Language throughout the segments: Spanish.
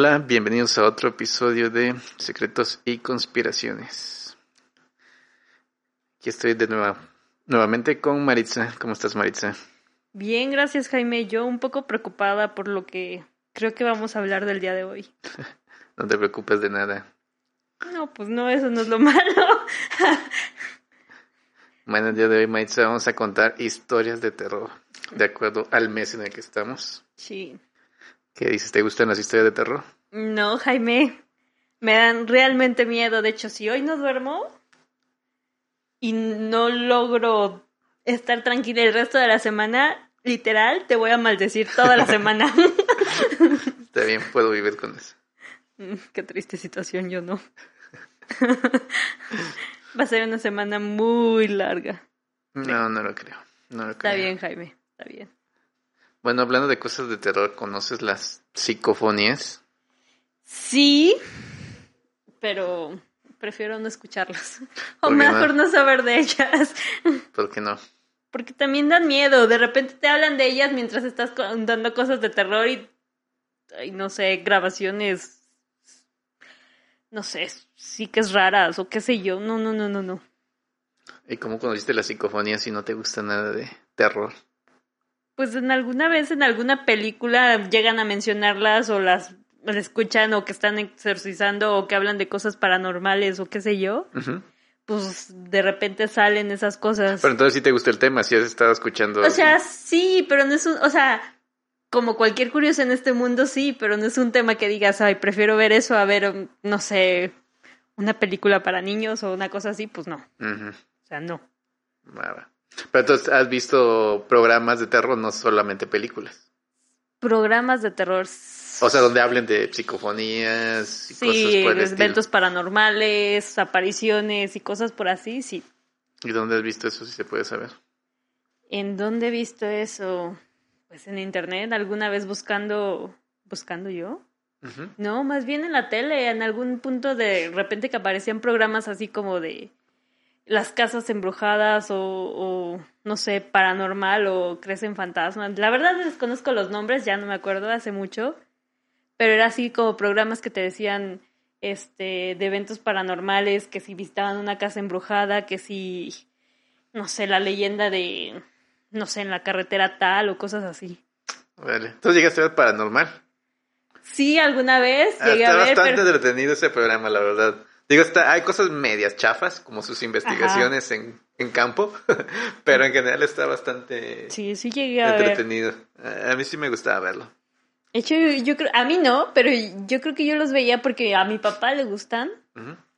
Hola, bienvenidos a otro episodio de Secretos y Conspiraciones. Aquí estoy de nuevo, nuevamente con Maritza. ¿Cómo estás, Maritza? Bien, gracias, Jaime. Yo un poco preocupada por lo que creo que vamos a hablar del día de hoy. no te preocupes de nada. No, pues no, eso no es lo malo. bueno, el día de hoy, Maritza, vamos a contar historias de terror, de acuerdo al mes en el que estamos. Sí. ¿Qué dices? ¿Te gustan las historias de terror? No, Jaime. Me dan realmente miedo. De hecho, si hoy no duermo y no logro estar tranquila el resto de la semana, literal, te voy a maldecir toda la semana. Está bien, puedo vivir con eso. Mm, qué triste situación, yo no. Va a ser una semana muy larga. No, no lo creo. No lo Está bien, Jaime. Está bien. Bueno, hablando de cosas de terror, ¿conoces las psicofonías? Sí, pero prefiero no escucharlas. O mejor no? saber de ellas. ¿Por qué no? Porque también dan miedo. De repente te hablan de ellas mientras estás contando cosas de terror y, no sé, grabaciones, no sé, sí que es raras o qué sé yo. No, no, no, no, no. ¿Y cómo conociste las psicofonías si no te gusta nada de terror? pues en alguna vez en alguna película llegan a mencionarlas o las, escuchan o que están exorcizando o que hablan de cosas paranormales o qué sé yo. Pues de repente salen esas cosas. Pero entonces sí te gusta el tema, si has estado escuchando. O sea, sí, pero no es un, o sea, como cualquier curioso en este mundo, sí, pero no es un tema que digas, ay, prefiero ver eso a ver, no sé, una película para niños o una cosa así, pues no. O sea, no. Pero entonces has visto programas de terror, no solamente películas. Programas de terror. O sea, donde hablen de psicofonías y sí, cosas eventos paranormales, apariciones y cosas por así, sí. ¿Y dónde has visto eso, si se puede saber? ¿En dónde he visto eso? Pues en internet, alguna vez buscando, buscando yo. No, más bien en la tele, en algún punto de repente que aparecían programas así como de las casas embrujadas o, no sé, paranormal o crecen fantasmas. La verdad desconozco los nombres, ya no me acuerdo, hace mucho. Pero era así como programas que te decían este de eventos paranormales, que si visitaban una casa embrujada, que si no sé, la leyenda de no sé, en la carretera tal o cosas así. Vale. ¿Tú llegaste a ver paranormal? Sí, alguna vez ah, llegué a ver. Está bastante entretenido ese programa, la verdad. Digo, está, hay cosas medias chafas, como sus investigaciones en, en, campo, pero en general está bastante sí, sí llegué a entretenido. A mí sí me gustaba verlo. De hecho, yo, creo, a mí no, pero yo creo que yo los veía porque a mi papá le gustan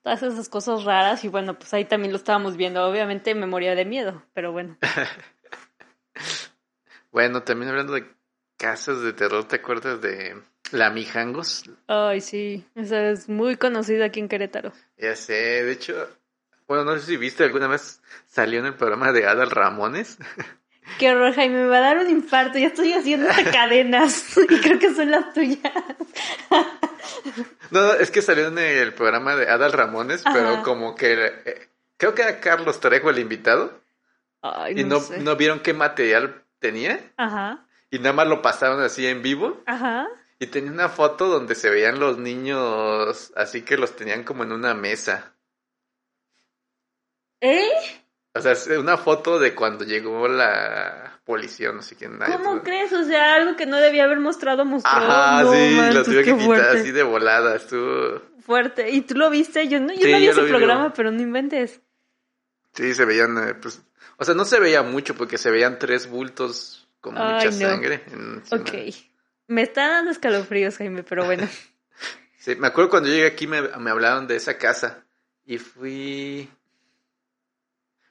todas esas cosas raras y bueno, pues ahí también lo estábamos viendo. Obviamente me moría de miedo, pero bueno. bueno, también hablando de casas de terror, ¿te acuerdas de la Mijangos. Ay, sí, esa es muy conocida aquí en Querétaro. Ya sé, de hecho, bueno, no sé si viste alguna vez salió en el programa de Adal Ramones. Qué horror, Jaime, me va a dar un infarto, ya estoy haciendo cadenas y creo que son las tuyas. No, es que salió en el programa de Adal Ramones, pero como que eh, creo que era Carlos Trejo el invitado. Ay, y no, no vieron qué material tenía. Ajá. Y nada más lo pasaron así en vivo. Ajá. Y tenía una foto donde se veían los niños, así que los tenían como en una mesa. ¿Eh? O sea, es una foto de cuando llegó la policía, no sé quién. ¿Cómo crees? O sea, algo que no debía haber mostrado, mostró. Ajá, sí, lo tuve que quitar así de volada, estuvo... Fuerte. ¿Y tú lo viste? Yo no, yo no vi ese programa, pero no inventes. Sí, se veían, eh, pues... O sea, no se veía mucho porque se veían tres bultos con mucha sangre. Ok. Me está dando escalofríos, Jaime, pero bueno. sí, me acuerdo cuando llegué aquí me, me hablaron de esa casa y fui...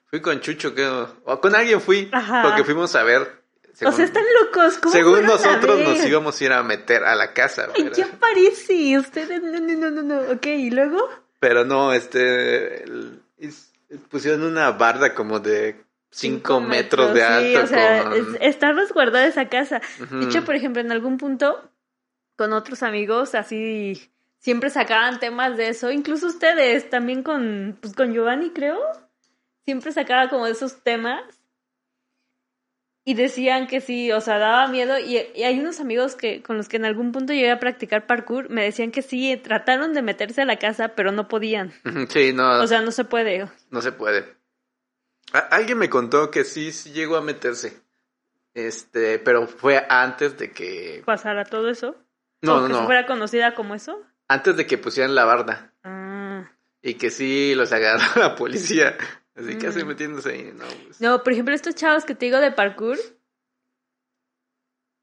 Fui con Chucho, creo. O con alguien fui. Porque fuimos a ver. o sea, están locos. ¿Cómo según nosotros nos íbamos a ir a meter a la casa. Ay, ¿qué parece? Ustedes, no, no, no, no, Ok, ¿y luego? Pero no, este. pusieron una barda como de cinco metros, de alto. Sí, o sea, está resguardada esa casa. De hecho, por ejemplo, en algún punto, con otros amigos, así siempre sacaban temas de eso. Incluso ustedes, también con, pues, con Giovanni, creo. Siempre sacaba como esos temas. Y decían que sí, o sea, daba miedo. Y, hay unos amigos que con los que en algún punto llegué a practicar parkour, me decían que sí, trataron de meterse a la casa, pero no podían. Sí, no. O sea, no se puede. No se puede. alguien me contó que sí, sí llegó a meterse. Este, pero fue antes de que... ¿Pasara todo eso? No, no, que no. fuera conocida como eso? Antes de que pusieran la barda. Ah. Y que sí los agarró la policía. Así que metiéndose ahí, no. Pues. No, por ejemplo, estos chavos que te digo de parkour,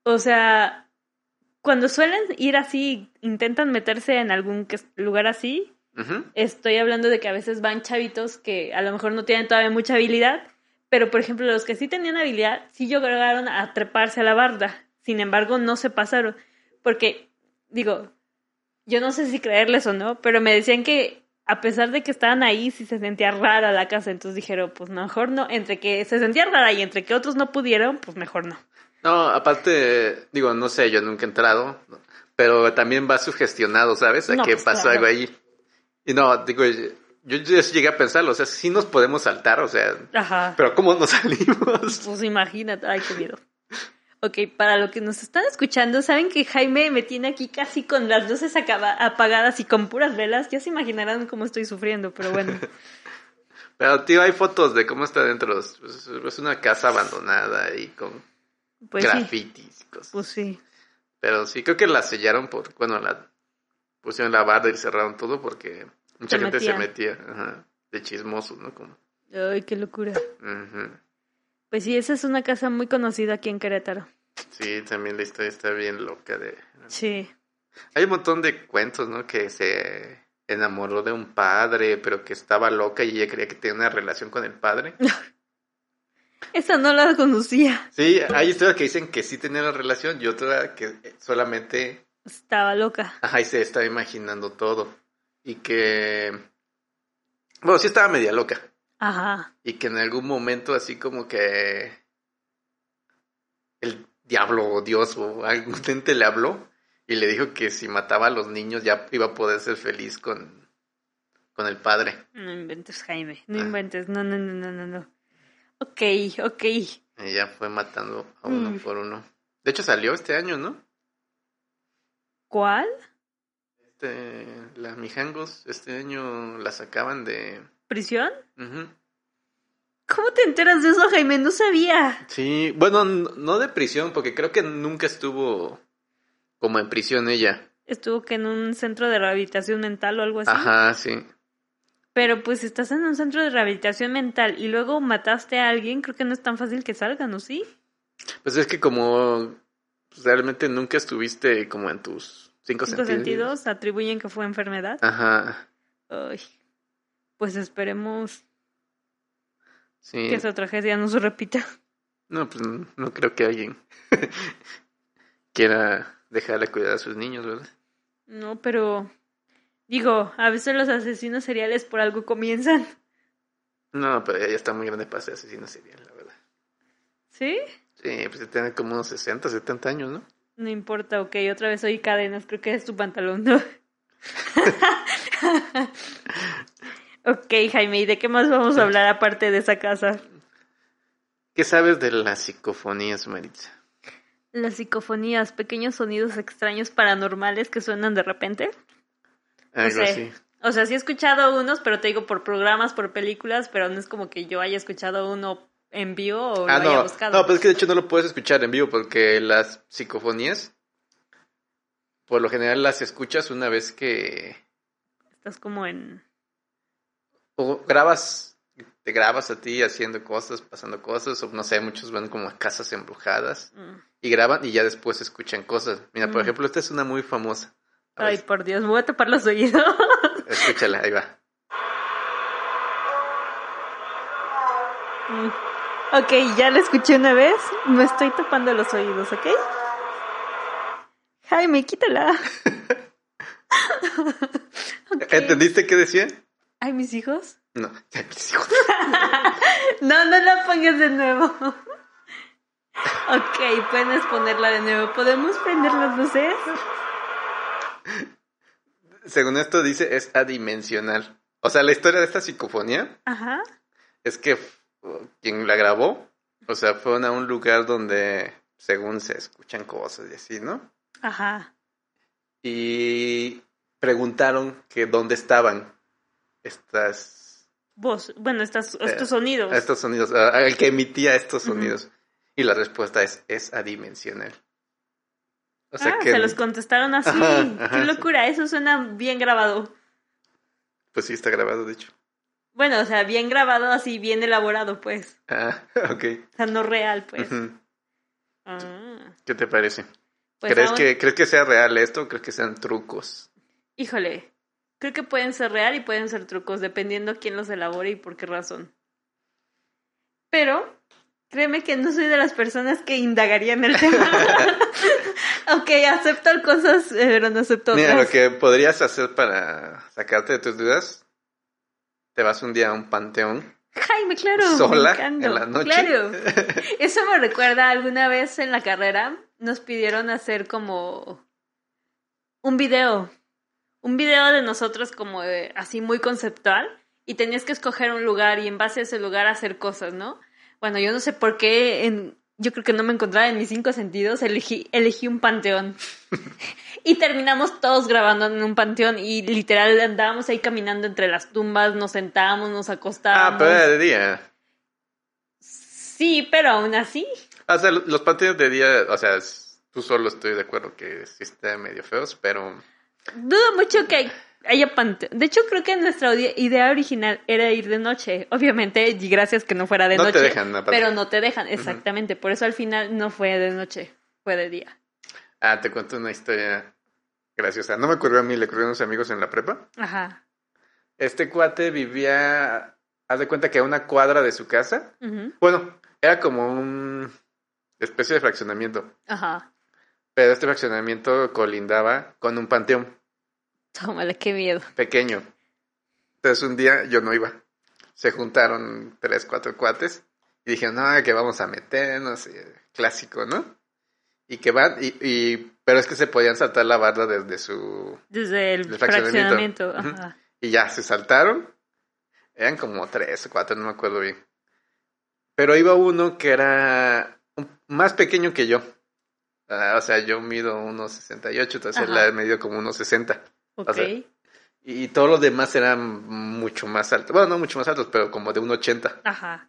o sea, cuando suelen ir así, intentan meterse en algún lugar así, estoy hablando de que a veces van chavitos que a lo mejor no tienen todavía mucha habilidad, pero por ejemplo, los que sí tenían habilidad, sí llegaron a treparse a la barda. Sin embargo, no se pasaron. Porque, digo, yo no sé si creerles o no, pero me decían que a pesar de que estaban ahí, sí se sentía rara la casa. Entonces dijeron, pues mejor no. Entre que se sentía rara y entre que otros no pudieron, pues mejor no. No, aparte, digo, no sé, yo nunca he entrado, pero también va sugestionado, ¿sabes? A que pues, pasó algo ahí. Y no, digo, yo, yo llegué a pensarlo, o sea, sí nos podemos saltar, o sea, Ajá. pero ¿cómo nos salimos? Pues imagínate, ay, qué miedo. Ok, para lo que nos están escuchando, saben que Jaime me tiene aquí casi con las luces apagadas y con puras velas. Ya se imaginarán cómo estoy sufriendo, pero bueno. pero tío, hay fotos de cómo está dentro. Es una casa abandonada y con pues grafitis y cosas. Pues sí. Pero sí, creo que la sellaron por, bueno, la pusieron la barda y cerraron todo porque mucha gente se metía de chismoso, ¿no? Como... Ay, qué locura. Pues sí, esa es una casa muy conocida aquí en Querétaro. Sí, también la historia está bien loca de... Sí. Hay un montón de cuentos, ¿no? Que se enamoró de un padre, pero que estaba loca y ella creía que tenía una relación con el padre. Esa no la conocía. Sí, hay historias que dicen que sí tenía una relación y otra que solamente... Estaba loca. Ajá, y se estaba imaginando todo. Y que... Bueno, sí estaba media loca. Ajá. Y que en algún momento así como que el diablo o Dios o algún ente le habló y le dijo que si mataba a los niños ya iba a poder ser feliz con, con el padre. No inventes, Jaime. No ah. inventes. No, no, no, no, no, no. Ok, ok. Ya fue matando a uno mm. por uno. De hecho salió este año, ¿no? ¿Cuál? Este, la Mijangos, este año la sacaban de ¿Prisión? ¿Cómo te enteras de eso, Jaime? No sabía. Sí, bueno, no de prisión, porque creo que nunca estuvo como en prisión ella. Estuvo que en un centro de rehabilitación mental o algo así. Ajá, sí. Pero pues si estás en un centro de rehabilitación mental y luego mataste a alguien, creo que no es tan fácil que salgan, ¿o sí? Pues es que como realmente nunca estuviste como en tus cinco, cinco sentidos. sentidos. atribuyen que fue enfermedad. Ajá. Ay pues esperemos que esa tragedia no se repita. No, pues no, creo que alguien quiera dejarle cuidar a sus niños, ¿verdad? No, pero digo, a veces los asesinos seriales por algo comienzan. No, pero ella está muy grande para ser asesino serial, la verdad. ¿Sí? Sí, pues tiene como unos 60, 70 años, ¿no? No importa, ok, otra vez oí cadenas, creo que es tu pantalón, ¿no? Ok, Jaime, ¿y de qué más vamos a hablar aparte de esa casa? ¿Qué sabes de las psicofonías, Maritza? Las psicofonías, pequeños sonidos extraños paranormales que suenan de repente. Algo así. O sea, sí he escuchado unos, pero te digo por programas, por películas, pero no es como que yo haya escuchado uno en vivo o ah, lo haya buscado. No, pues es que de hecho no lo puedes escuchar en vivo porque las psicofonías, por lo general las escuchas una vez que... Estás como en o grabas, te grabas a ti haciendo cosas, pasando cosas, o no sé, muchos van como a casas embrujadas mm. y graban y ya después escuchan cosas. Mira, por mm. ejemplo, esta es una muy famosa. Ay, por Dios, me voy a tapar los oídos. Escúchala, ahí va. Mm. Ok, ya la escuché una vez, me estoy tapando los oídos, ¿ok? Jaime, quítala. ¿Entendiste qué decía? ¿Hay mis hijos? No, hay mis hijos. no, no la pongas de nuevo. ok, puedes ponerla de nuevo. ¿Podemos prender las luces? Según esto dice, es adimensional. O sea, la historia de esta psicofonía Ajá. es que quien la grabó O sea, fueron a un lugar donde, según se escuchan cosas y así, ¿no? Ajá. Y preguntaron que dónde estaban estas... Voz, bueno, estas, eh, estos sonidos. Estos sonidos, el que emitía estos sonidos. Y la respuesta es, es adimensional. O sea ah, que... se los contestaron así. Qué locura, eso suena bien grabado. Pues sí, está grabado, de hecho. Bueno, o sea, bien grabado, así bien elaborado, pues. Ah, ok. O sea, no real, pues. ah. ¿Qué te parece? Pues ¿Crees, que, ¿Crees que sea real esto o crees que sean trucos? Híjole, creo que pueden ser real y pueden ser trucos, dependiendo quién los elabore y por qué razón. Pero, créeme que no soy de las personas que indagarían el tema. ok, acepto cosas, eh, pero no acepto otras. Mira, lo que podrías hacer para sacarte de tus dudas, te vas un día a un panteón. Jaime, claro. Sola en la noche. Claro. Eso me recuerda alguna vez en la carrera nos pidieron hacer como un video. Un video de nosotros como así muy conceptual y tenías que escoger un lugar y en base a ese lugar hacer cosas, ¿no? Bueno, yo no sé por qué en, yo creo que no me encontraba en mis cinco sentidos, elegí, elegí un panteón. y terminamos todos grabando en un panteón y literal andábamos ahí caminando entre las tumbas, nos sentábamos, nos acostábamos. Ah, pero era de día. Sí, pero aún así. O sea, los panteones de día, o sea, tú solo estoy de acuerdo que sí están medio feos, pero... Dudo mucho que haya panteón. De hecho, creo que nuestra idea original era ir de noche. Obviamente, y gracias que no fuera de noche. No te dejan, Pero no te dejan, exactamente. Por eso al final no fue de noche, fue de día. Ah, te cuento una historia graciosa. No me ocurrió a mí, le ocurrió a unos amigos en la prepa. Ajá. Este cuate vivía, haz de cuenta que a una cuadra de su casa. Bueno, era como un especie de fraccionamiento. Ajá. Pero este fraccionamiento colindaba con un panteón. Tómale, qué miedo. Pequeño. Entonces un día yo no iba. Se juntaron tres, cuatro cuates y dijeron, no, que vamos a meternos, clásico, ¿no? Y que van, y, y, pero es que se podían saltar la barda desde su... Desde el fraccionamiento. Y ya, se saltaron. Eran como tres o cuatro, no me acuerdo bien. Pero iba uno que era más pequeño que yo. O sea, yo mido unos 68, entonces él medio como unos 60. Ok. y todos los demás eran mucho más altos. Bueno, no mucho más altos, pero como de un 80. Ajá.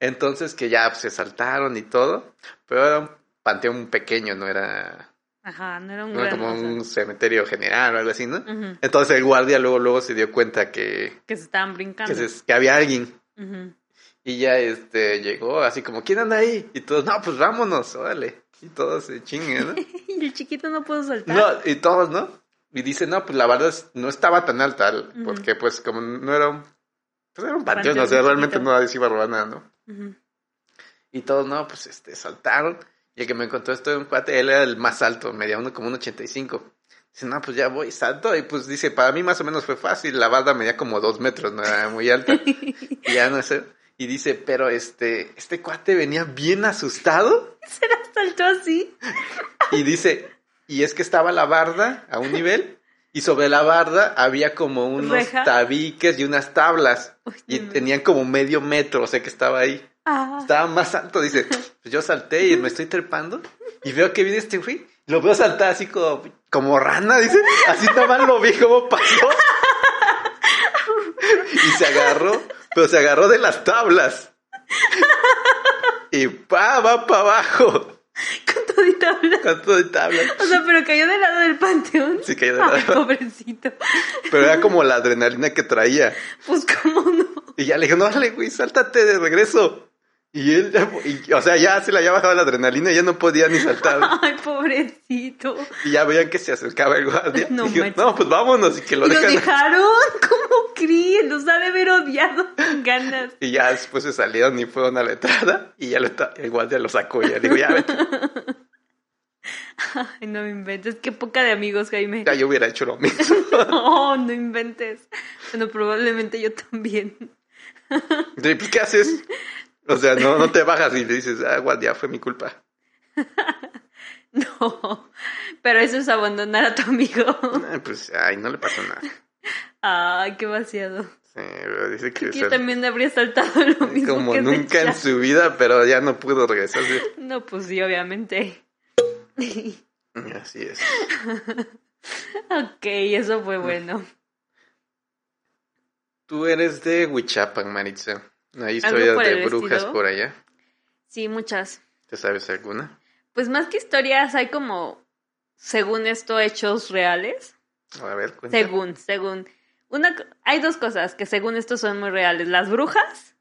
Entonces que ya se saltaron y todo, pero era un panteón pequeño, no era... Ajá, no era un no era como un cementerio general o algo así, ¿no? Entonces el guardia luego luego se dio cuenta que... Que se estaban brincando. Que, que había alguien. Y ya este llegó así como, ¿quién anda ahí? Y todos, no, pues vámonos, órale. Y todos se chinguen, ¿no? y el chiquito no pudo saltar. No, y todos, ¿no? Y dice, no, pues la verdad no estaba tan alta, porque pues como no era un, pues era un panteón, o sea, realmente no se iba a robar nada, ¿no? Y todos, no, pues este, saltaron. Y el que me encontró esto un cuate, él era el más alto, medía uno como un 85. Dice, no, pues ya voy, salto. Y pues dice, para mí más o menos fue fácil. La barda medía como dos metros, no era muy alta. y ya no sé. Y dice, pero este, este cuate venía bien asustado. ¿Se la saltó así? y dice, y es que estaba la barda a un nivel y sobre la barda había como unos tabiques y unas tablas y tenían como medio metro, o sea que estaba ahí. Ah. Estaba más alto, dice, pues yo salté y me estoy trepando y veo que viene este güey, lo veo saltar así como, como rana, dice, así nomás lo vi como pasó. y se agarró, pero se agarró de las tablas. Y pa, va para abajo. Con todo y tabla. Con todo y tabla. O sea, pero cayó del lado del panteón. Sí, cayó del lado. Ay, pobrecito. Pero era como la adrenalina que traía. Pues, ¿cómo no? Y ya le dije, no, dale, güey, sáltate de regreso. Y él, y, o sea, ya se le había bajado la adrenalina y ya no podía ni saltar. Ay, pobrecito. Y ya veían que se acercaba el guardia. No, pues vámonos y que lo ¿Y dejan. ¿Lo dejaron? ¿Cómo creen? Los ha de haber odiado con ganas. Y ya después se salieron y fueron a la entrada y ya lo el guardia lo sacó y ya digo, ya vete. Ay, no me inventes. Qué poca de amigos, Jaime. Ya yo hubiera hecho lo mismo. no, no inventes. Bueno, probablemente yo también. Pues, ¿Qué haces? O sea, no, no te bajas y le dices, ah, guardia, fue mi culpa. no, pero eso es abandonar a tu amigo. pues, ay, no le pasó nada. Ay, qué vaciado. dice que Yo también habría saltado lo mismo. Como nunca en su vida, pero ya no pudo regresar. No, pues sí, obviamente. Así es. ok, eso fue bueno. Tú eres de Huichapan, Maritza. Hay historias de brujas por allá. Sí, muchas. ¿Te sabes alguna? Pues más que historias, hay como, según esto, hechos reales. A ver, cuéntame. Según, según. Una, hay dos cosas que según esto son muy reales. Las brujas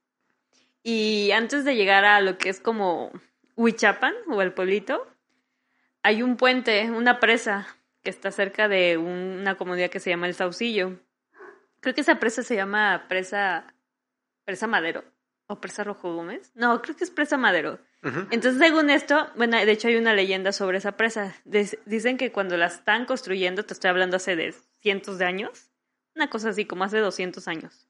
y antes de llegar a lo que es como Huichapan o el pueblito, hay un puente, una presa que está cerca de una comunidad que se llama El Saucillo. Creo que esa presa se llama Presa, presa Madero o Presa Rojo Gómez. No, creo que es Presa Madero. Entonces, según esto, bueno, de hecho hay una leyenda sobre esa presa. Dicen que cuando la están construyendo, te estoy hablando hace de cientos de años, una cosa así como hace 200 años.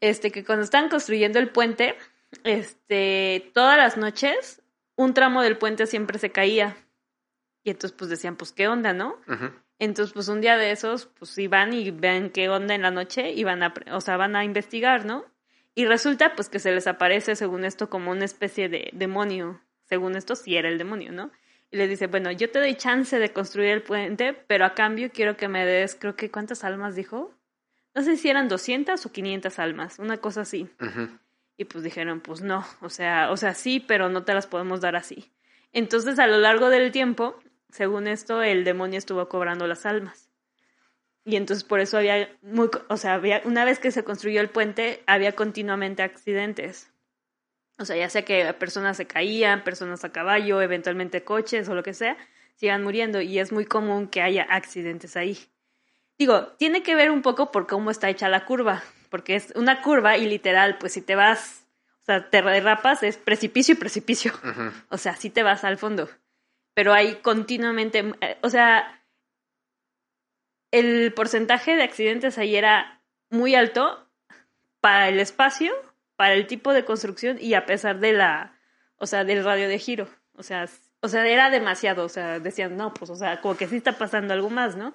Este, que cuando están construyendo el puente, este, todas las noches, un tramo del puente siempre se caía. Y entonces, pues decían, pues, ¿qué onda, no? Entonces, pues un día de esos, pues iban y ven qué onda en la noche y van a, o sea, van a investigar, ¿no? Y resulta, pues, que se les aparece, según esto, como una especie de demonio. Según esto, sí era el demonio, ¿no? Y le dice, bueno, yo te doy chance de construir el puente, pero a cambio quiero que me des, creo que, ¿cuántas almas dijo? No sé si eran 200 o 500 almas, una cosa así. Y pues dijeron, pues no, o sea, o sea, sí, pero no te las podemos dar así. Entonces, a lo largo del tiempo, según esto, el demonio estuvo cobrando las almas. Y entonces por eso había, muy, o sea, había, una vez que se construyó el puente, había continuamente accidentes. O sea, ya sea que personas se caían, personas a caballo, eventualmente coches o lo que sea, sigan muriendo y es muy común que haya accidentes ahí. Digo, tiene que ver un poco por cómo está hecha la curva, porque es una curva y literal, pues si te vas, o sea, te derrapas, es precipicio y precipicio. O sea, si te vas al fondo pero hay continuamente, eh, o sea, el porcentaje de accidentes ahí era muy alto para el espacio, para el tipo de construcción y a pesar de la, o sea, del radio de giro. O sea, o sea, era demasiado, o sea, decían, no, pues, o sea, como que sí está pasando algo más, ¿no?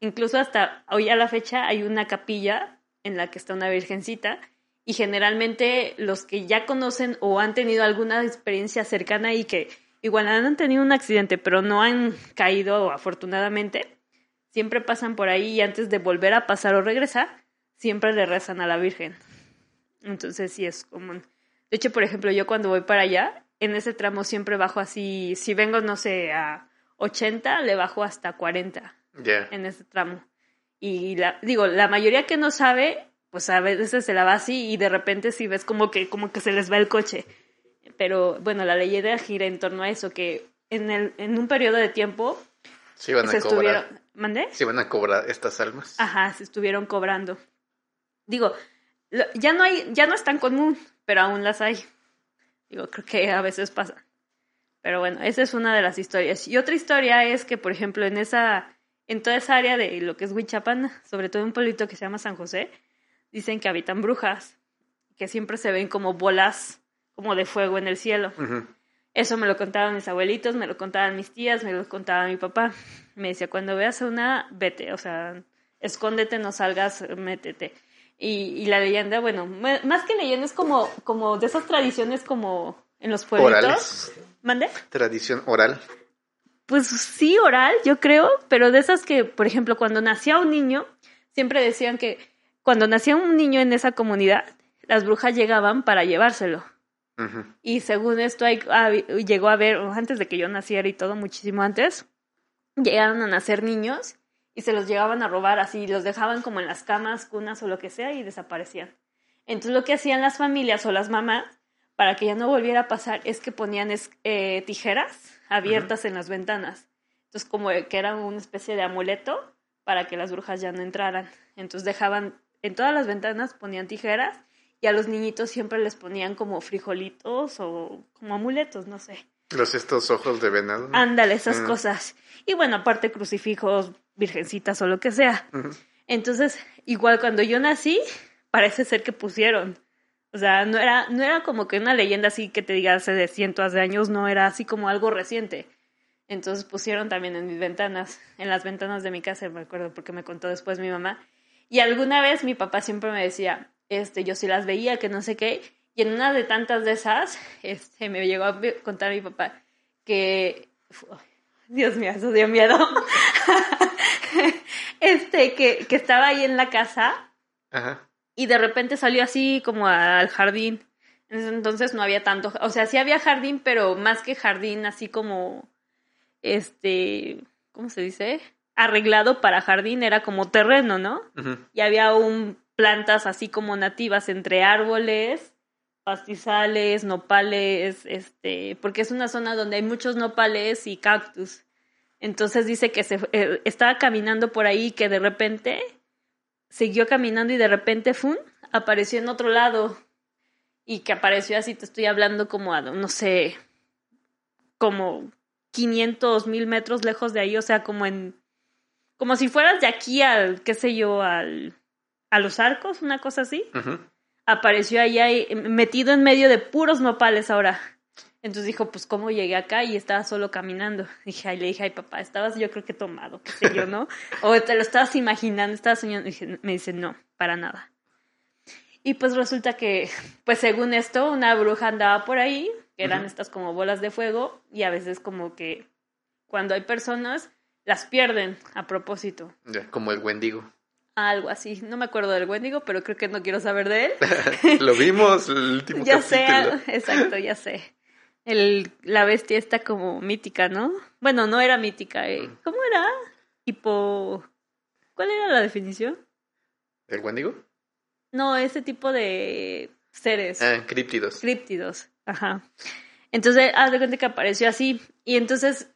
Incluso hasta hoy a la fecha hay una capilla en la que está una virgencita y generalmente los que ya conocen o han tenido alguna experiencia cercana y que igual han tenido un accidente, pero no han caído afortunadamente, siempre pasan por ahí y antes de volver a pasar o regresar, siempre le rezan a la Virgen. Entonces sí es común. De hecho, por ejemplo, yo cuando voy para allá, en ese tramo siempre bajo así, si vengo, no sé, a 80, le bajo hasta 40 en ese tramo. Y la, digo, la mayoría que no sabe, pues a veces se la va así y de repente si ves como que, como que se les va el coche pero bueno, la leyenda gira en torno a eso, que en, el, en un periodo de tiempo se iban a cobrar. ¿Mandé? Se iban a cobrar estas almas. Ajá, se estuvieron cobrando. Digo, ya no hay, ya no es tan común, pero aún las hay. Digo, creo que a veces pasa. Pero bueno, esa es una de las historias. Y otra historia es que, por ejemplo, en esa, en toda esa área de lo que es Huichapan, sobre todo en un pueblito que se llama San José, dicen que habitan brujas, que siempre se ven como bolas como de fuego en el cielo. Eso me lo contaban mis abuelitos, me lo contaban mis tías, me lo contaba mi papá. Me decía, cuando veas una, vete, o sea, escóndete, no salgas, métete. Y, la leyenda, bueno, más que leyenda es como, como de esas tradiciones como en los pueblitos. ¿Mande? Tradición oral. Pues sí, oral, yo creo, pero de esas que, por ejemplo, cuando nacía un niño, siempre decían que cuando nacía un niño en esa comunidad, las brujas llegaban para llevárselo. Y según esto, hay, llegó a ver, antes de que yo naciera y todo, muchísimo antes, llegaron a nacer niños y se los llegaban a robar así, los dejaban como en las camas, cunas o lo que sea y desaparecían. Entonces lo que hacían las familias o las mamás para que ya no volviera a pasar es que ponían eh, tijeras abiertas en las ventanas. Entonces como que era una especie de amuleto para que las brujas ya no entraran. Entonces dejaban en todas las ventanas ponían tijeras y a los niñitos siempre les ponían como frijolitos o como amuletos, no sé. Los estos ojos de venado. Ándale, esas ah. cosas. Y bueno, aparte crucifijos, virgencitas o lo que sea. Entonces, igual cuando yo nací, parece ser que pusieron. O sea, no era, no era como que una leyenda así que te diga hace de cientos de años, no era así como algo reciente. Entonces pusieron también en mis ventanas, en las ventanas de mi casa, me acuerdo porque me contó después mi mamá, Y alguna vez mi papá siempre me decía, este, yo sí las veía, que no sé qué, y en una de tantas de esas, este, me llegó a contar mi papá que, Dios mío, eso dio miedo, este, que, que estaba ahí en la casa, Ajá. y de repente salió así como al jardín, entonces no había tanto, o sea, sí había jardín, pero más que jardín, así como, este, ¿cómo se dice? Arreglado para jardín, era como terreno, ¿no? Y había un plantas así como nativas entre árboles, pastizales, nopales, este, porque es una zona donde hay muchos nopales y cactus. Entonces dice que se eh, estaba caminando por ahí que de repente siguió caminando y de repente ¡fum! apareció en otro lado y que apareció así, te estoy hablando como a, no sé, como 500 mil metros lejos de ahí, o sea, como en, como si fueras de aquí al, qué sé yo, al, a los arcos, una cosa así. Apareció allá metido en medio de puros nopales ahora. Entonces dijo, pues, ¿cómo llegué acá? Y estaba solo caminando. Dije, ay, le dije, ay, papá, estabas yo creo que tomado, qué sé yo, ¿no? o te lo estabas imaginando, estabas soñando. me dice, no, para nada. Y pues resulta que, pues según esto, una bruja andaba por ahí, que eran estas como bolas de fuego, y a veces como que cuando hay personas, las pierden a propósito. como el Wendigo. Algo así. No me acuerdo del Wendigo, pero creo que no quiero saber de él. Lo vimos el último ya sé, exacto, ya sé. El, la bestia está como mítica, ¿no? Bueno, no era mítica. Eh. ¿Cómo era? Hipo... ¿Cuál era la definición? ¿El Wendigo? No, ese tipo de seres. Ah, críptidos. Críptidos, ajá. Entonces, haz de cuenta que apareció así. Y entonces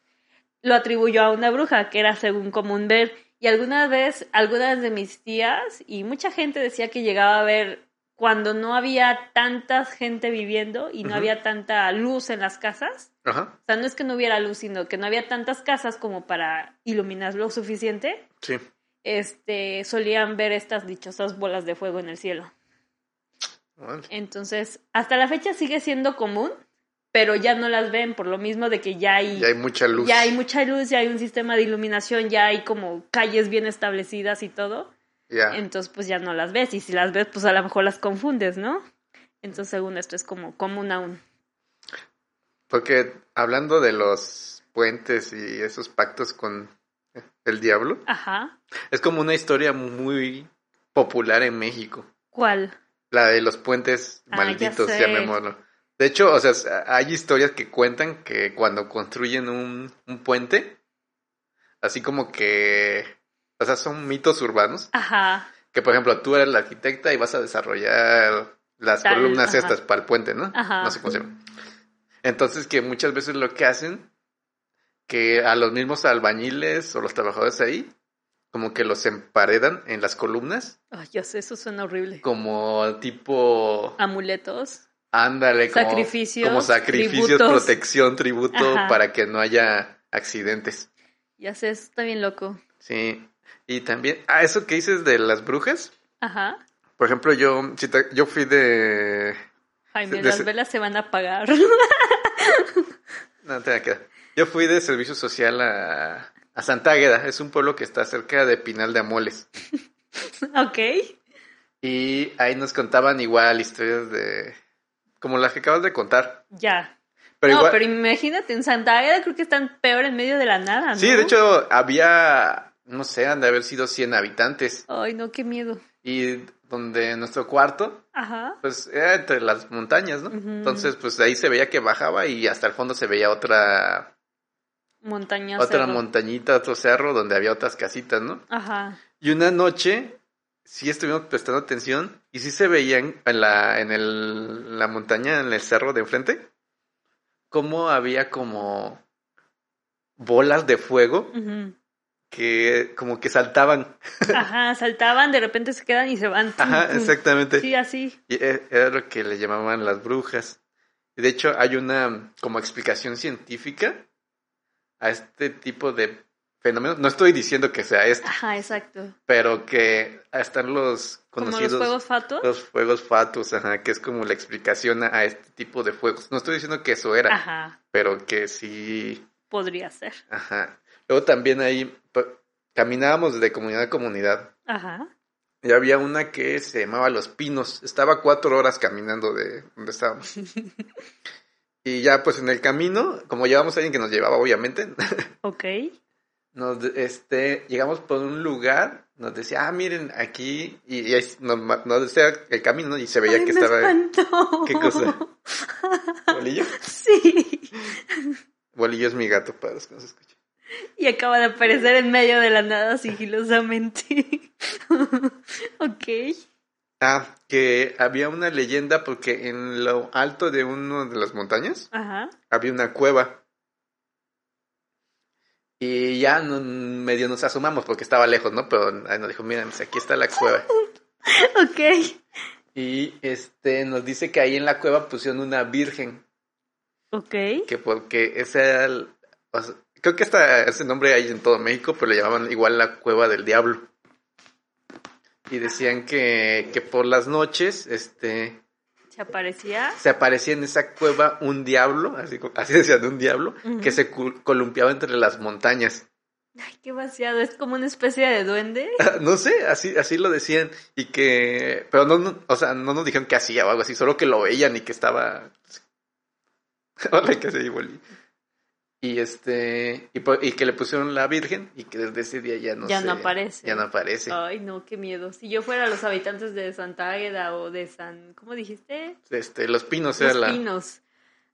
lo atribuyó a una bruja, que era según común ver. Y alguna vez, algunas de mis tías y mucha gente decía que llegaba a ver cuando no había tanta gente viviendo y no había tanta luz en las casas. O sea, no es que no hubiera luz, sino que no había tantas casas como para iluminar lo suficiente. Sí este, solían ver estas dichosas bolas de fuego en el cielo. Entonces, hasta la fecha sigue siendo común, pero ya no las ven por lo mismo de que ya hay... Ya hay mucha luz. Ya hay mucha luz, ya hay un sistema de iluminación, ya hay como calles bien establecidas y todo. Ya. Entonces, pues ya no las ves. Y si las ves, pues a lo mejor las confundes, ¿no? Entonces, según esto, es como común aún. Porque hablando de los puentes y esos pactos con el diablo. Ajá. Es como una historia muy popular en México. ¿Cuál? La de los puentes ah, malditos, ya llamémoslo. De hecho, o sea, hay historias que cuentan que cuando construyen un, puente, así como que, o sea, son mitos urbanos. Ajá. Que, por ejemplo, tú eres la arquitecta y vas a desarrollar las columnas estas para el puente, ¿no? Ajá. No sé cómo se llama. Entonces, que muchas veces lo que hacen que a los mismos albañiles o los trabajadores ahí, como que los emparedan en las columnas. Ay, ya sé, eso suena horrible. Como tipo... Amuletos. Ándale, como sacrificios. Como sacrificios, protección, tributo, para que no haya accidentes. Ya sé, eso está bien loco. Sí. Y también, ah, eso que dices de las brujas. Ajá. Por ejemplo, yo, yo fui de... Jaime, las velas se van a apagar. no, te va a quedar. Yo fui de servicio social a, a Santa Águeda. Es un pueblo que está cerca de Pinal de Amoles. ok. Y ahí nos contaban igual historias de... Como las que acabas de contar. Ya. Pero no, pero imagínate, en Santa Águeda creo que están peor en medio de la nada, ¿no? Sí, de hecho había, no sé, han de haber sido 100 habitantes. Ay, no, qué miedo. Y donde nuestro cuarto, Ajá. pues era entre las montañas, ¿no? Entonces, pues ahí se veía que bajaba y hasta el fondo se veía otra Montaña, Otra montañita, otro cerro donde había otras casitas, ¿no? Ajá. Y una noche sí estuvimos prestando atención y sí se veían en la, en el, la montaña, en el cerro de enfrente, cómo había como bolas de fuego que como que saltaban. Ajá, saltaban, de repente se quedan y se van. Ajá, exactamente. Sí, así. Y e, era lo que le llamaban las brujas. De hecho hay una como explicación científica a este tipo de fenómenos. No estoy diciendo que sea esto. Ajá, exacto. Pero que están los conocidos. los fuegos fatos? Los fuegos fatos, ajá, que es como la explicación a, este tipo de fuegos. No estoy diciendo que eso era. Ajá. Pero que sí. Podría ser. Ajá. Luego también ahí caminábamos de comunidad a comunidad. Ajá. Y había una que se llamaba Los Pinos. Estaba cuatro horas caminando de donde estábamos. y ya pues en el camino, como llevamos a alguien que nos llevaba, obviamente. Ok. Nos, este, llegamos por un lugar, nos decía, ah, miren, aquí, y, y ahí nos, nos decía el camino y se veía Ay, que me estaba... espantó. ¿Qué cosa? ¿Bolillo? Sí. Bolillo es mi gato para los que nos escuchan. Y acaba de aparecer en medio de la nada sigilosamente. ok. Ah, que había una leyenda porque en lo alto de una de las montañas Ajá. había una cueva. Y ya medio nos asomamos porque estaba lejos, ¿no? Pero ahí nos dijo, miren, pues, aquí está la cueva. Ok. Y este nos dice que ahí en la cueva pusieron una virgen, Ok. que porque ese era el- o sea, creo que está ese nombre hay en todo México, pero le llamaban igual la cueva del diablo. Y decían que, que por las noches, este, ¿Se aparecía? se aparecía en esa cueva un diablo, así, así decían, un diablo, que se columpiaba entre las montañas. Ay, qué vaciado. Es como una especie de duende. No sé, así, así lo decían, y que, pero no, no, o sea, no nos dijeron que hacía o algo así, solo que lo veían y que estaba, hola, que se igual. Y este, y, que le pusieron la virgen, y que desde ese día ya no Ya no aparece. Ya no aparece. Ay, no, qué miedo. Si yo fuera los habitantes de Santa Águeda o de San... ¿Cómo dijiste? Este, los pinos era Los la... pinos.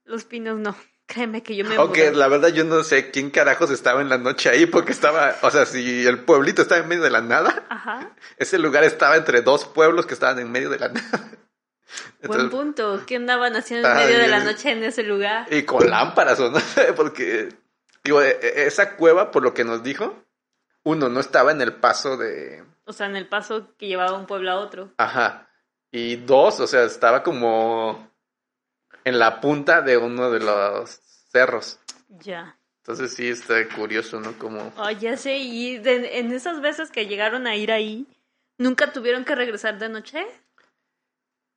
Los pinos no. Créeme que yo me... Aunque la verdad yo no sé quién carajos estaba en la noche ahí, porque estaba, o sea, si el pueblito estaba en medio de la nada, Ajá. ese lugar estaba entre dos pueblos que estaban en medio de la nada. Buen punto. ¿Qué andaban haciendo en medio de la noche en ese lugar? y con lámparas o no sé, porque, digo, e- e- esa cueva, por lo que nos dijo, uno, no estaba en el paso de, O sea, en el paso que llevaba un pueblo a otro. ajá, y dos, o sea, estaba como en la punta de uno de los cerros. Ya. Entonces sí está curioso, ¿no? Como... Ay, ya sé. Y de- en esas veces que llegaron a ir ahí, ¿nunca tuvieron que regresar de noche?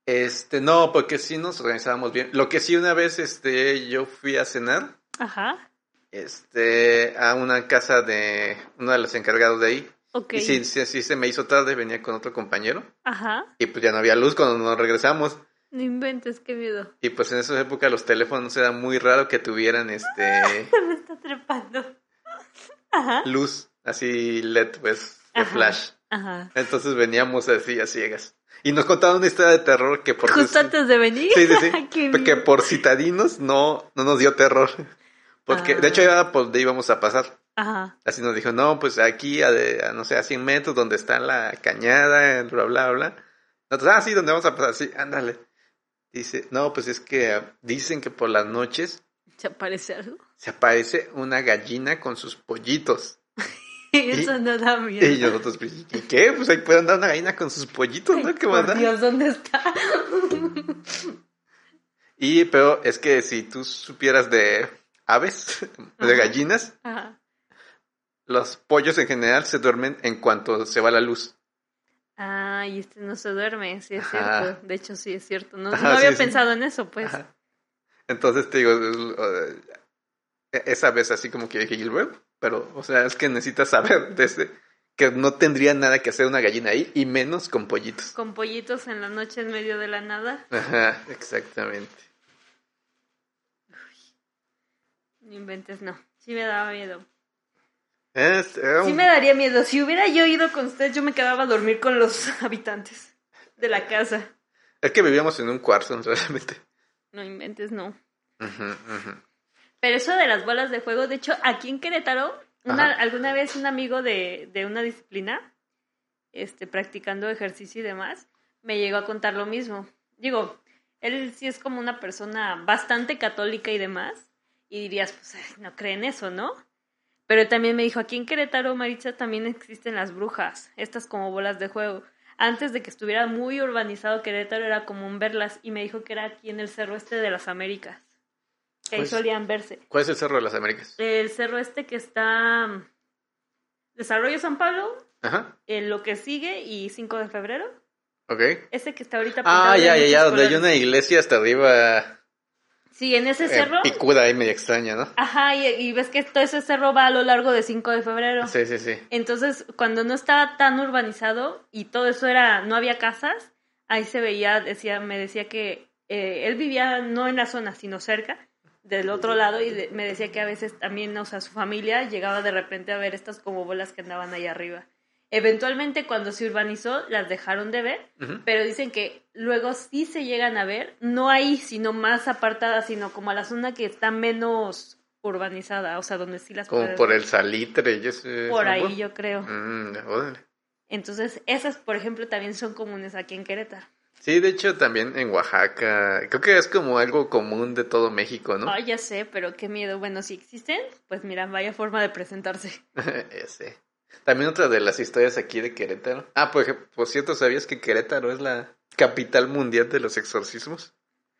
Este, no, porque sí nos organizábamos bien. Lo que sí una vez, este, yo fui a cenar, Ajá. este, a una casa de uno de los encargados de ahí. Ok. Y sí, sí, sí se me hizo tarde, venía con otro compañero. Ajá. Y pues ya no había luz cuando nos regresamos. No inventes, qué miedo. Y pues en esa época los teléfonos era muy raro que tuvieran, este, Se me está trepando. Ajá. luz, así LED, pues, de Ajá. flash. Ajá. Entonces veníamos así a ciegas. Y nos contaban una historia de terror que por... Justo antes de venir. Sí, sí, sí. Miedo. por citadinos no, no nos dio terror. Porque, Ah. de hecho, ya por donde íbamos a pasar. Ajá. Así nos dijo, no, pues aquí, a, de- a, no sé, a 100 metros, donde está la cañada, bla, bla, bla. Nosotros, ah, sí, donde vamos a pasar, sí, ándale. Dice, no, pues es que ah, dicen que por las noches ¿Se aparece algo? se aparece una gallina con sus pollitos. Eso no da miedo. Y nosotros, pues, ¿y qué? Pues ahí puede andar una gallina con sus pollitos, ¿no? ¿Qué manda? Dios, ¿dónde está? Y, pero es que si tú supieras de aves, de Ajá. gallinas, Ajá. los pollos en general se duermen en cuanto se va la luz. Ah, y este no se duerme, sí es Ajá. cierto. De hecho, sí es cierto. No, había sí, sí. pensado en eso, pues. Entonces te digo, eh, esa vez así como que dije, Gilbert, pero, o sea, es que necesitas saber desde que no tendría nada que hacer una gallina ahí y menos con pollitos. Con pollitos en la noche en medio de la nada. Ajá, exactamente. No inventes, no. Sí me daba miedo. Es- era Sí me daría miedo. Si hubiera yo ido con usted, yo me quedaba a dormir con los habitantes de la casa. es que vivíamos en un cuarto, realmente. No inventes, no. Ujú, ujú. Pero eso de las bolas de fuego, de hecho, aquí en Querétaro, una- alguna vez un amigo de, de una disciplina, este, practicando ejercicio y demás, me llegó a contar lo mismo. Digo, él sí es como una persona bastante católica y demás, y dirías, pues, ay, no cree en eso, ¿no? Pero también me dijo, aquí en Querétaro, Maritza, también existen las brujas, estas como bolas de fuego. Antes de que estuviera muy urbanizado Querétaro, era común verlas, y me dijo que era aquí en el Cerro Este de las Américas, que ahí Pues- solían verse. ¿Cuál es el Cerro de las Américas? El cerro este que está mm, Desarrollo San Pablo, Ajá, en lo que sigue y 5 de febrero. ok. Ese que está ahorita Ah, ya, ya, ya, donde hay una iglesia hasta arriba. Sí, en ese cerro. Eh, picuda ahí medio extraña, ¿no? Ajá, y, ves que todo ese cerro va a lo largo de 5 de febrero. Sí, sí, sí. Entonces, cuando no estaba tan urbanizado y todo eso era, no había casas, ahí se veía, decía, me decía que eh, él vivía no en la zona, sino cerca, del otro lado, y me decía que a veces también, o sea, su familia llegaba de repente a ver estas como bolas que andaban ahí arriba. Eventualmente cuando se urbanizó las dejaron de ver, pero dicen que luego sí se llegan a ver, no ahí, sino más apartadas, sino como a la zona que está menos urbanizada, o sea, donde sí las Como por el salitre y ese... Por ahí yo creo. Mm, Entonces, esas, por ejemplo, también son comunes aquí en Querétaro. Sí, de hecho también en Oaxaca, creo que es como algo común de todo México, ¿no? Ah, ya sé, pero qué miedo. Bueno, si existen, pues mira, vaya forma de presentarse. ya sé. También otra de las historias aquí de Querétaro. Ah, por, ejemplo, por cierto, ¿sabías que Querétaro es la capital mundial de los exorcismos?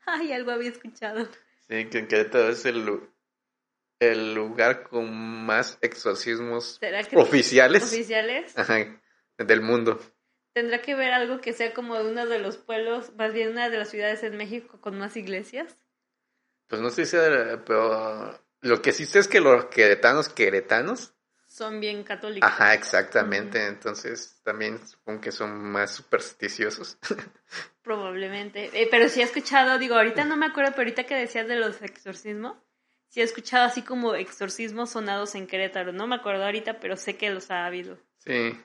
Ay, algo había escuchado. Sí, que en Querétaro es el, el lugar con más exorcismos oficiales. ¿Oficiales? Ajá, del mundo. ¿Tendrá que ver algo que sea como uno de los pueblos, más bien una de las ciudades en México con más iglesias? Pues no sé si, pero lo que sí sé es que los queretanos queretanos son bien católicos. Ajá, exactamente. Entonces también supongo que son más supersticiosos. Probablemente. Eh, pero sí he escuchado, digo, ahorita no me acuerdo, pero ahorita que decías de los exorcismos, sí he escuchado así como exorcismos sonados en Querétaro. No me acuerdo ahorita, pero sé que los ha habido. Sí.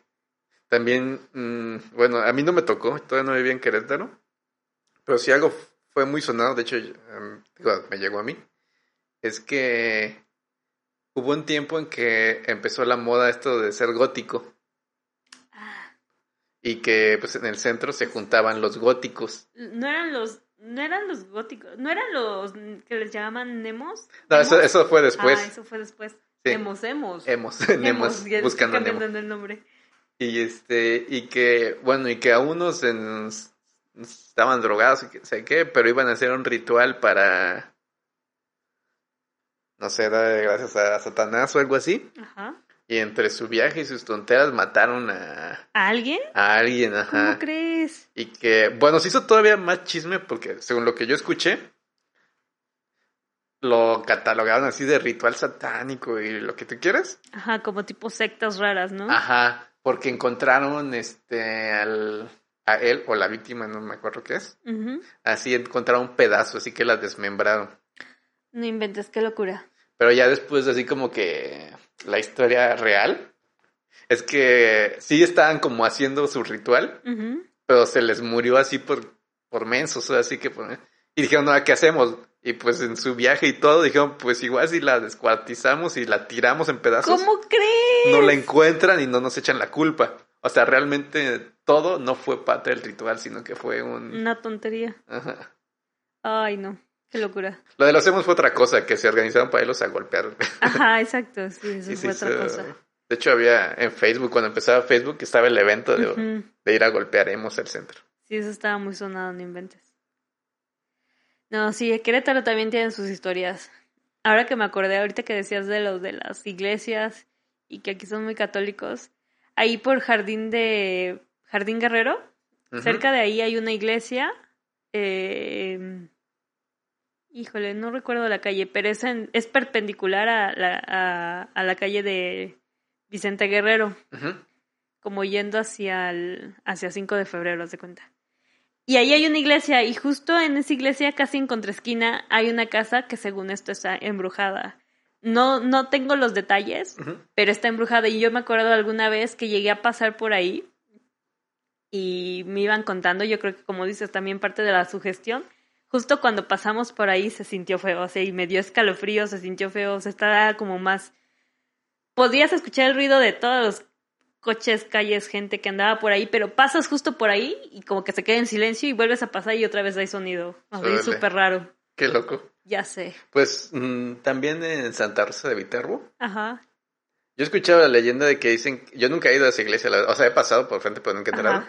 También, mm, bueno, a mí no me tocó, todavía no vivía en Querétaro, pero si algo fue muy sonado, de hecho, em, me llegó a mí, es que hubo un tiempo en que empezó la moda esto de ser gótico. Ah. Y que pues en el centro se juntaban los góticos. No eran los no eran los góticos, no eran los que les llamaban nemos. No, eso, eso fue después. Ah, eso fue después. Nemos. Hemos, nemos, buscando el nombre. Y este, y que, bueno, y que a unos estaban drogados y que sé qué, pero iban a hacer un ritual para no sé, dar gracias a Satanás o algo así. Ajá. Y entre su viaje y sus tonteras mataron a... ¿A alguien? A alguien, ajá. ¿Cómo crees? Y que, bueno, se hizo todavía más chisme porque, según lo que yo escuché, lo catalogaron así de ritual satánico y lo que tú quieras. Ajá, como tipo sectas raras, ¿no? Ajá, porque encontraron este al a él o la víctima, no me acuerdo qué es. Así encontraron un pedazo, así que la desmembraron. No inventes, qué locura. Pero ya después, así como que la historia real es que sí estaban como haciendo su ritual, pero se les murió así por, por mensos, así que... Pues, y dijeron, no, ¿qué hacemos? Y pues en su viaje y todo dijeron, pues igual si la descuartizamos y la tiramos en pedazos. ¿Cómo crees? No la encuentran y no nos echan la culpa. O sea, realmente todo no fue parte del ritual, sino que fue un... Una tontería. Ajá. Ay, no. Qué locura. Lo de los hemos fue otra cosa, que se organizaron para irlos a golpear. Ajá, exacto, sí, eso fue otra cosa. De hecho, había en Facebook, cuando empezaba Facebook, estaba el evento de, ir a golpear Hemos el centro. Sí, eso estaba muy sonado, no inventes. No, sí, Querétaro también tiene sus historias. Ahora que me acordé, ahorita que decías de los de las iglesias y que aquí son muy católicos, ahí por Jardín de Jardín Guerrero, cerca de ahí hay una iglesia. Eh, Híjole, no recuerdo la calle, pero es, es perpendicular a la, a, la calle de Vicente Guerrero, como yendo hacia el, hacia 5 de febrero, haz de cuenta. Y ahí hay una iglesia, y justo en esa iglesia, casi en contraesquina, hay una casa que según esto está embrujada. No, no tengo los detalles, pero está embrujada. Y yo me acuerdo alguna vez que llegué a pasar por ahí y me iban contando, yo creo que como dices, también parte de la sugestión, justo cuando pasamos por ahí se sintió feo, o sea, y me dio escalofrío, se sintió feo, o sea, estaba como más... Podías escuchar el ruido de todos los coches, calles, gente que andaba por ahí, pero pasas justo por ahí y como que se queda en silencio y vuelves a pasar y otra vez hay sonido. Es súper raro. Qué loco. Ya sé. Pues mm, también en Santa Rosa de Viterbo. Ajá. Yo he escuchado la leyenda de que dicen, yo nunca he ido a esa iglesia, o sea, he pasado por frente, pero nunca he entrado.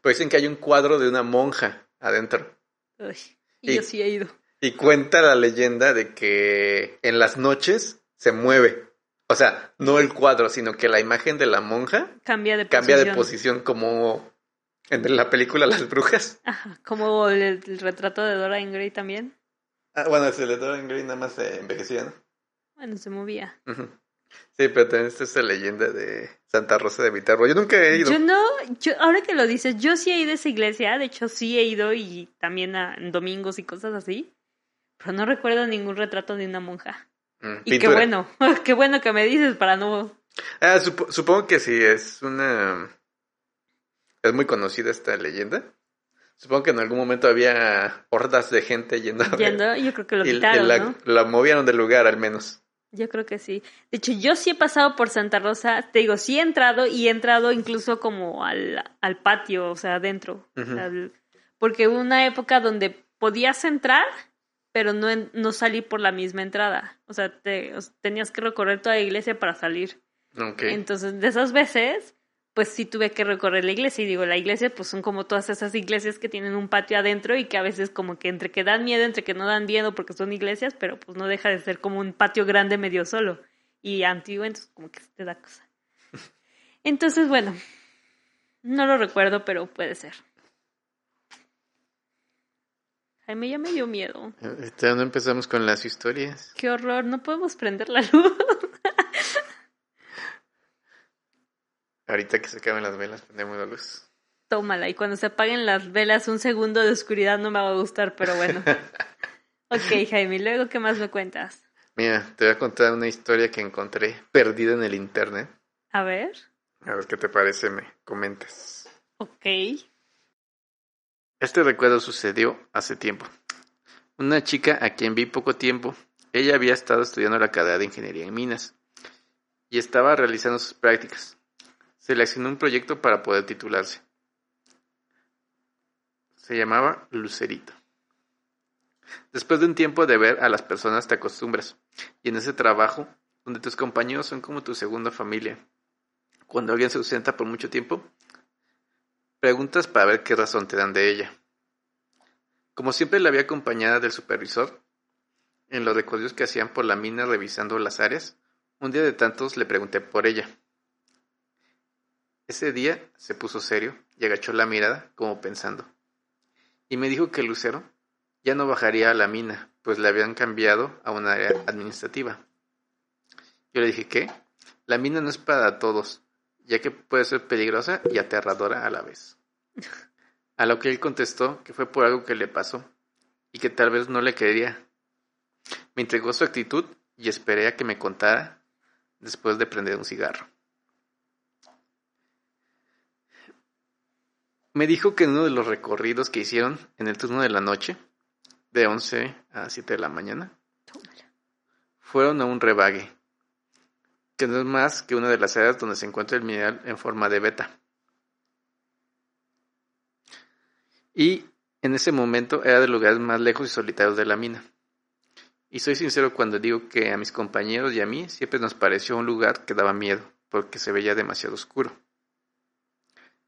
Pero dicen que hay un cuadro de una monja adentro. Uy. Y, yo sí he ido. Y cuenta la leyenda de que en las noches se mueve. O sea, no el cuadro, sino que la imagen de la monja cambia de cambia posición. de posición como en la película Las Brujas. Ajá, como el, retrato de Dora Ingray también. Ah, bueno, el de Dorian Gray nada más se envejecía, ¿no? Bueno, se movía. Sí, pero también está esa leyenda de Santa Rosa de Viterbo. Yo nunca he ido. Yo no, yo, ahora que lo dices, yo sí he ido a esa iglesia. De hecho, sí he ido y también a en domingos y cosas así. Pero no recuerdo ningún retrato de una monja. Mm, y qué bueno, qué bueno que me dices para no... Ah, supo- supongo que sí, es una... Es muy conocida esta leyenda. Supongo que en algún momento había hordas de gente yendo a ver. Yendo, yo creo que lo y, y quitaron, la, ¿no? la movieron del lugar al menos. Yo creo que sí. De hecho, yo sí he pasado por Santa Rosa, te digo, sí he entrado y he entrado incluso como al, al patio, o sea, adentro. Al- porque hubo una época donde podías entrar, pero no, no salir por la misma entrada. O sea, te, o sea, tenías que recorrer toda la iglesia para salir. Entonces, de esas veces, pues sí tuve que recorrer la iglesia. Y digo, la iglesia, pues son como todas esas iglesias que tienen un patio adentro y que a veces como que entre que dan miedo, entre que no dan miedo porque son iglesias, pero pues no deja de ser como un patio grande medio solo. Y antiguo, entonces como que te da cosa. Entonces, bueno, no lo recuerdo, pero puede ser. Jaime ya me dio miedo. Ahorita no empezamos con las historias. Qué horror, no podemos prender la luz. Ahorita que se acaben las velas, prendemos la luz. Tómala, y cuando se apaguen las velas, un segundo de oscuridad no me va a gustar, pero bueno. ok, Jaime, luego, ¿qué más me cuentas? Mira, te voy a contar una historia que encontré perdida en el internet. A ver. A ver qué te parece, me comentas. Ok. Este recuerdo sucedió hace tiempo. Una chica a quien vi poco tiempo, ella había estado estudiando la carrera de ingeniería en minas y estaba realizando sus prácticas. Se le asignó un proyecto para poder titularse. Se llamaba Lucerito. Después de un tiempo de ver a las personas te acostumbras y en ese trabajo, donde tus compañeros son como tu segunda familia, cuando alguien se ausenta por mucho tiempo, Preguntas para ver qué razón te dan de ella. Como siempre la había acompañada del supervisor, en los recorridos que hacían por la mina revisando las áreas, un día de tantos le pregunté por ella. Ese día se puso serio y agachó la mirada como pensando. Y me dijo que Lucero ya no bajaría a la mina, pues le habían cambiado a un área administrativa. Yo le dije que la mina no es para todos, ya que puede ser peligrosa y aterradora a la vez. A lo que él contestó que fue por algo que le pasó y que tal vez no le quería. Me entregó su actitud y esperé a que me contara después de prender un cigarro. Me dijo que en uno de los recorridos que hicieron en el turno de la noche, de 11 a 7 de la mañana, fueron a un rebague, que no es más que una de las áreas donde se encuentra el mineral en forma de beta. Y en ese momento era de los lugares más lejos y solitarios de la mina. Y soy sincero cuando digo que a mis compañeros y a mí siempre nos pareció un lugar que daba miedo, porque se veía demasiado oscuro.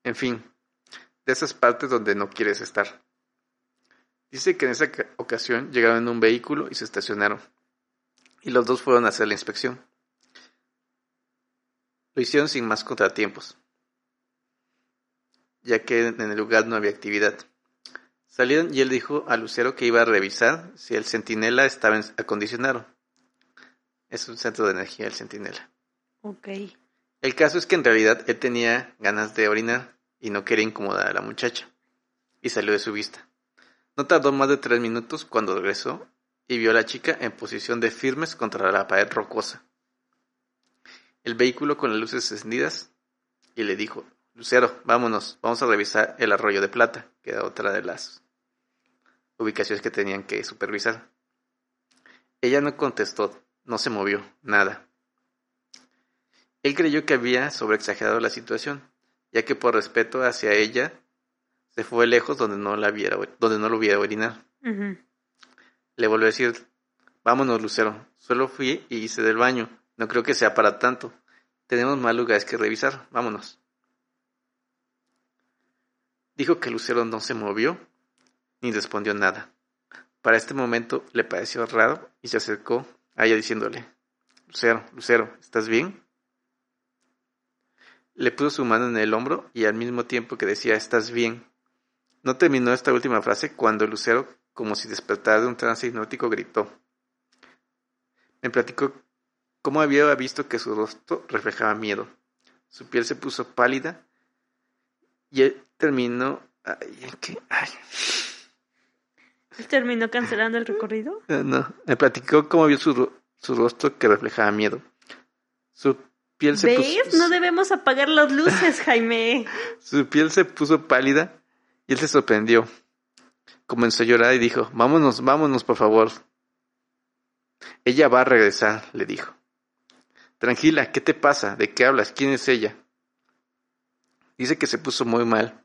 En fin, de esas partes donde no quieres estar. Dice que en esa ca- ocasión llegaron en un vehículo y se estacionaron, y los dos fueron a hacer la inspección. Lo hicieron sin más contratiempos, ya que en el lugar no había actividad. Salieron y él dijo a Lucero que iba a revisar si el centinela estaba en- acondicionado. Es un centro de energía el centinela. Ok. El caso es que en realidad él tenía ganas de orinar y no quería incomodar a la muchacha, y salió de su vista. No tardó más de tres minutos cuando regresó y vio a la chica en posición de firmes contra la pared rocosa. El vehículo con las luces encendidas y le dijo, Lucero, vámonos, vamos a revisar el arroyo de plata, que era otra de las ubicaciones que tenían que supervisar. Ella no contestó, no se movió, nada. Él creyó que había sobreexagerado la situación, ya que por respeto hacia ella se fue lejos donde no la viera, donde no lo viera orinar. Le volvió a decir, vámonos Lucero, solo fui y hice del baño, no creo que sea para tanto. Tenemos más lugares que revisar, vámonos. Dijo que Lucero no se movió ni respondió nada. Para este momento le pareció raro y se acercó a ella diciéndole, Lucero, Lucero, ¿estás bien? Le puso su mano en el hombro y al mismo tiempo que decía, ¿estás bien? No terminó esta última frase cuando Lucero como si despertara de un trance hipnótico, gritó. Me platicó cómo había visto que su rostro reflejaba miedo. Su piel se puso pálida y él terminó... Ay, ¿qué? Ay. ¿Él terminó cancelando el recorrido? No, no. me platicó cómo vio su, su rostro que reflejaba miedo. Su piel se ¿Ves? puso... No debemos apagar las luces, Jaime. Su piel se puso pálida y él se sorprendió. Comenzó a llorar y dijo, vámonos, vámonos, por favor. Ella va a regresar, le dijo. Tranquila, ¿qué te pasa? ¿De qué hablas? ¿Quién es ella? Dice que se puso muy mal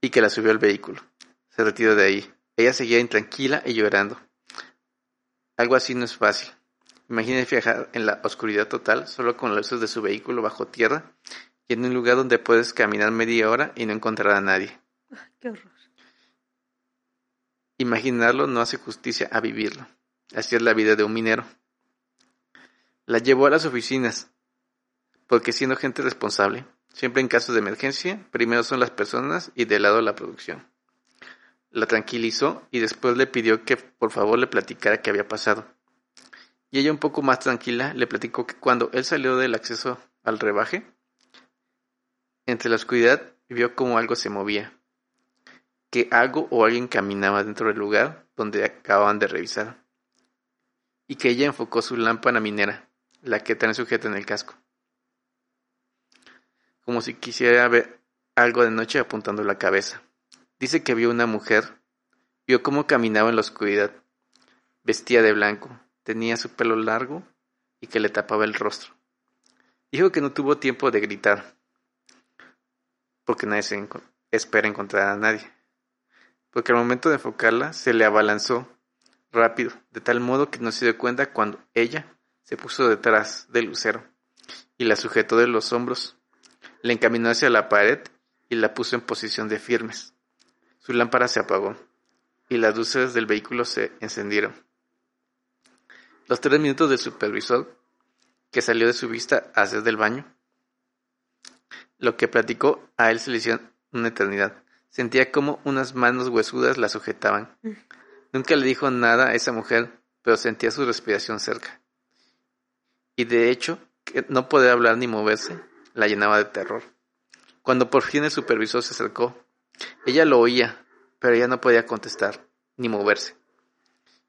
y que la subió al vehículo. Se retiró de ahí. Ella seguía intranquila y llorando. Algo así no es fácil. Imagínese viajar en la oscuridad total, solo con las luces de su vehículo bajo tierra y en un lugar donde puedes caminar media hora y no encontrar a nadie. Qué horror. Imaginarlo no hace justicia a vivirlo. Así es la vida de un minero. La llevó a las oficinas, porque siendo gente responsable, siempre en casos de emergencia, primero son las personas y de lado la producción. La tranquilizó y después le pidió que por favor le platicara qué había pasado. Y ella un poco más tranquila le platicó que cuando él salió del acceso al rebaje, entre la oscuridad vio como algo se movía, que algo o alguien caminaba dentro del lugar donde acababan de revisar, y que ella enfocó su lámpara minera, la que trae sujeta en el casco, como si quisiera ver algo de noche apuntando la cabeza. Dice que vio una mujer, vio cómo caminaba en la oscuridad, vestía de blanco, tenía su pelo largo y que le tapaba el rostro. Dijo que no tuvo tiempo de gritar, porque nadie se espera encontrar a nadie, porque al momento de enfocarla se le abalanzó rápido, de tal modo que no se dio cuenta cuando ella se puso detrás del lucero y la sujetó de los hombros, le encaminó hacia la pared y la puso en posición de firmes. Su lámpara se apagó y las luces del vehículo se encendieron. Los tres minutos del supervisor, que salió de su vista a hacer del baño, lo que platicó a él se le hicieron una eternidad. Sentía como unas manos huesudas la sujetaban. Nunca le dijo nada a esa mujer, pero sentía su respiración cerca. Y de hecho, que no poder hablar ni moverse la llenaba de terror. Cuando por fin el supervisor se acercó, ella lo oía, pero ella no podía contestar ni moverse.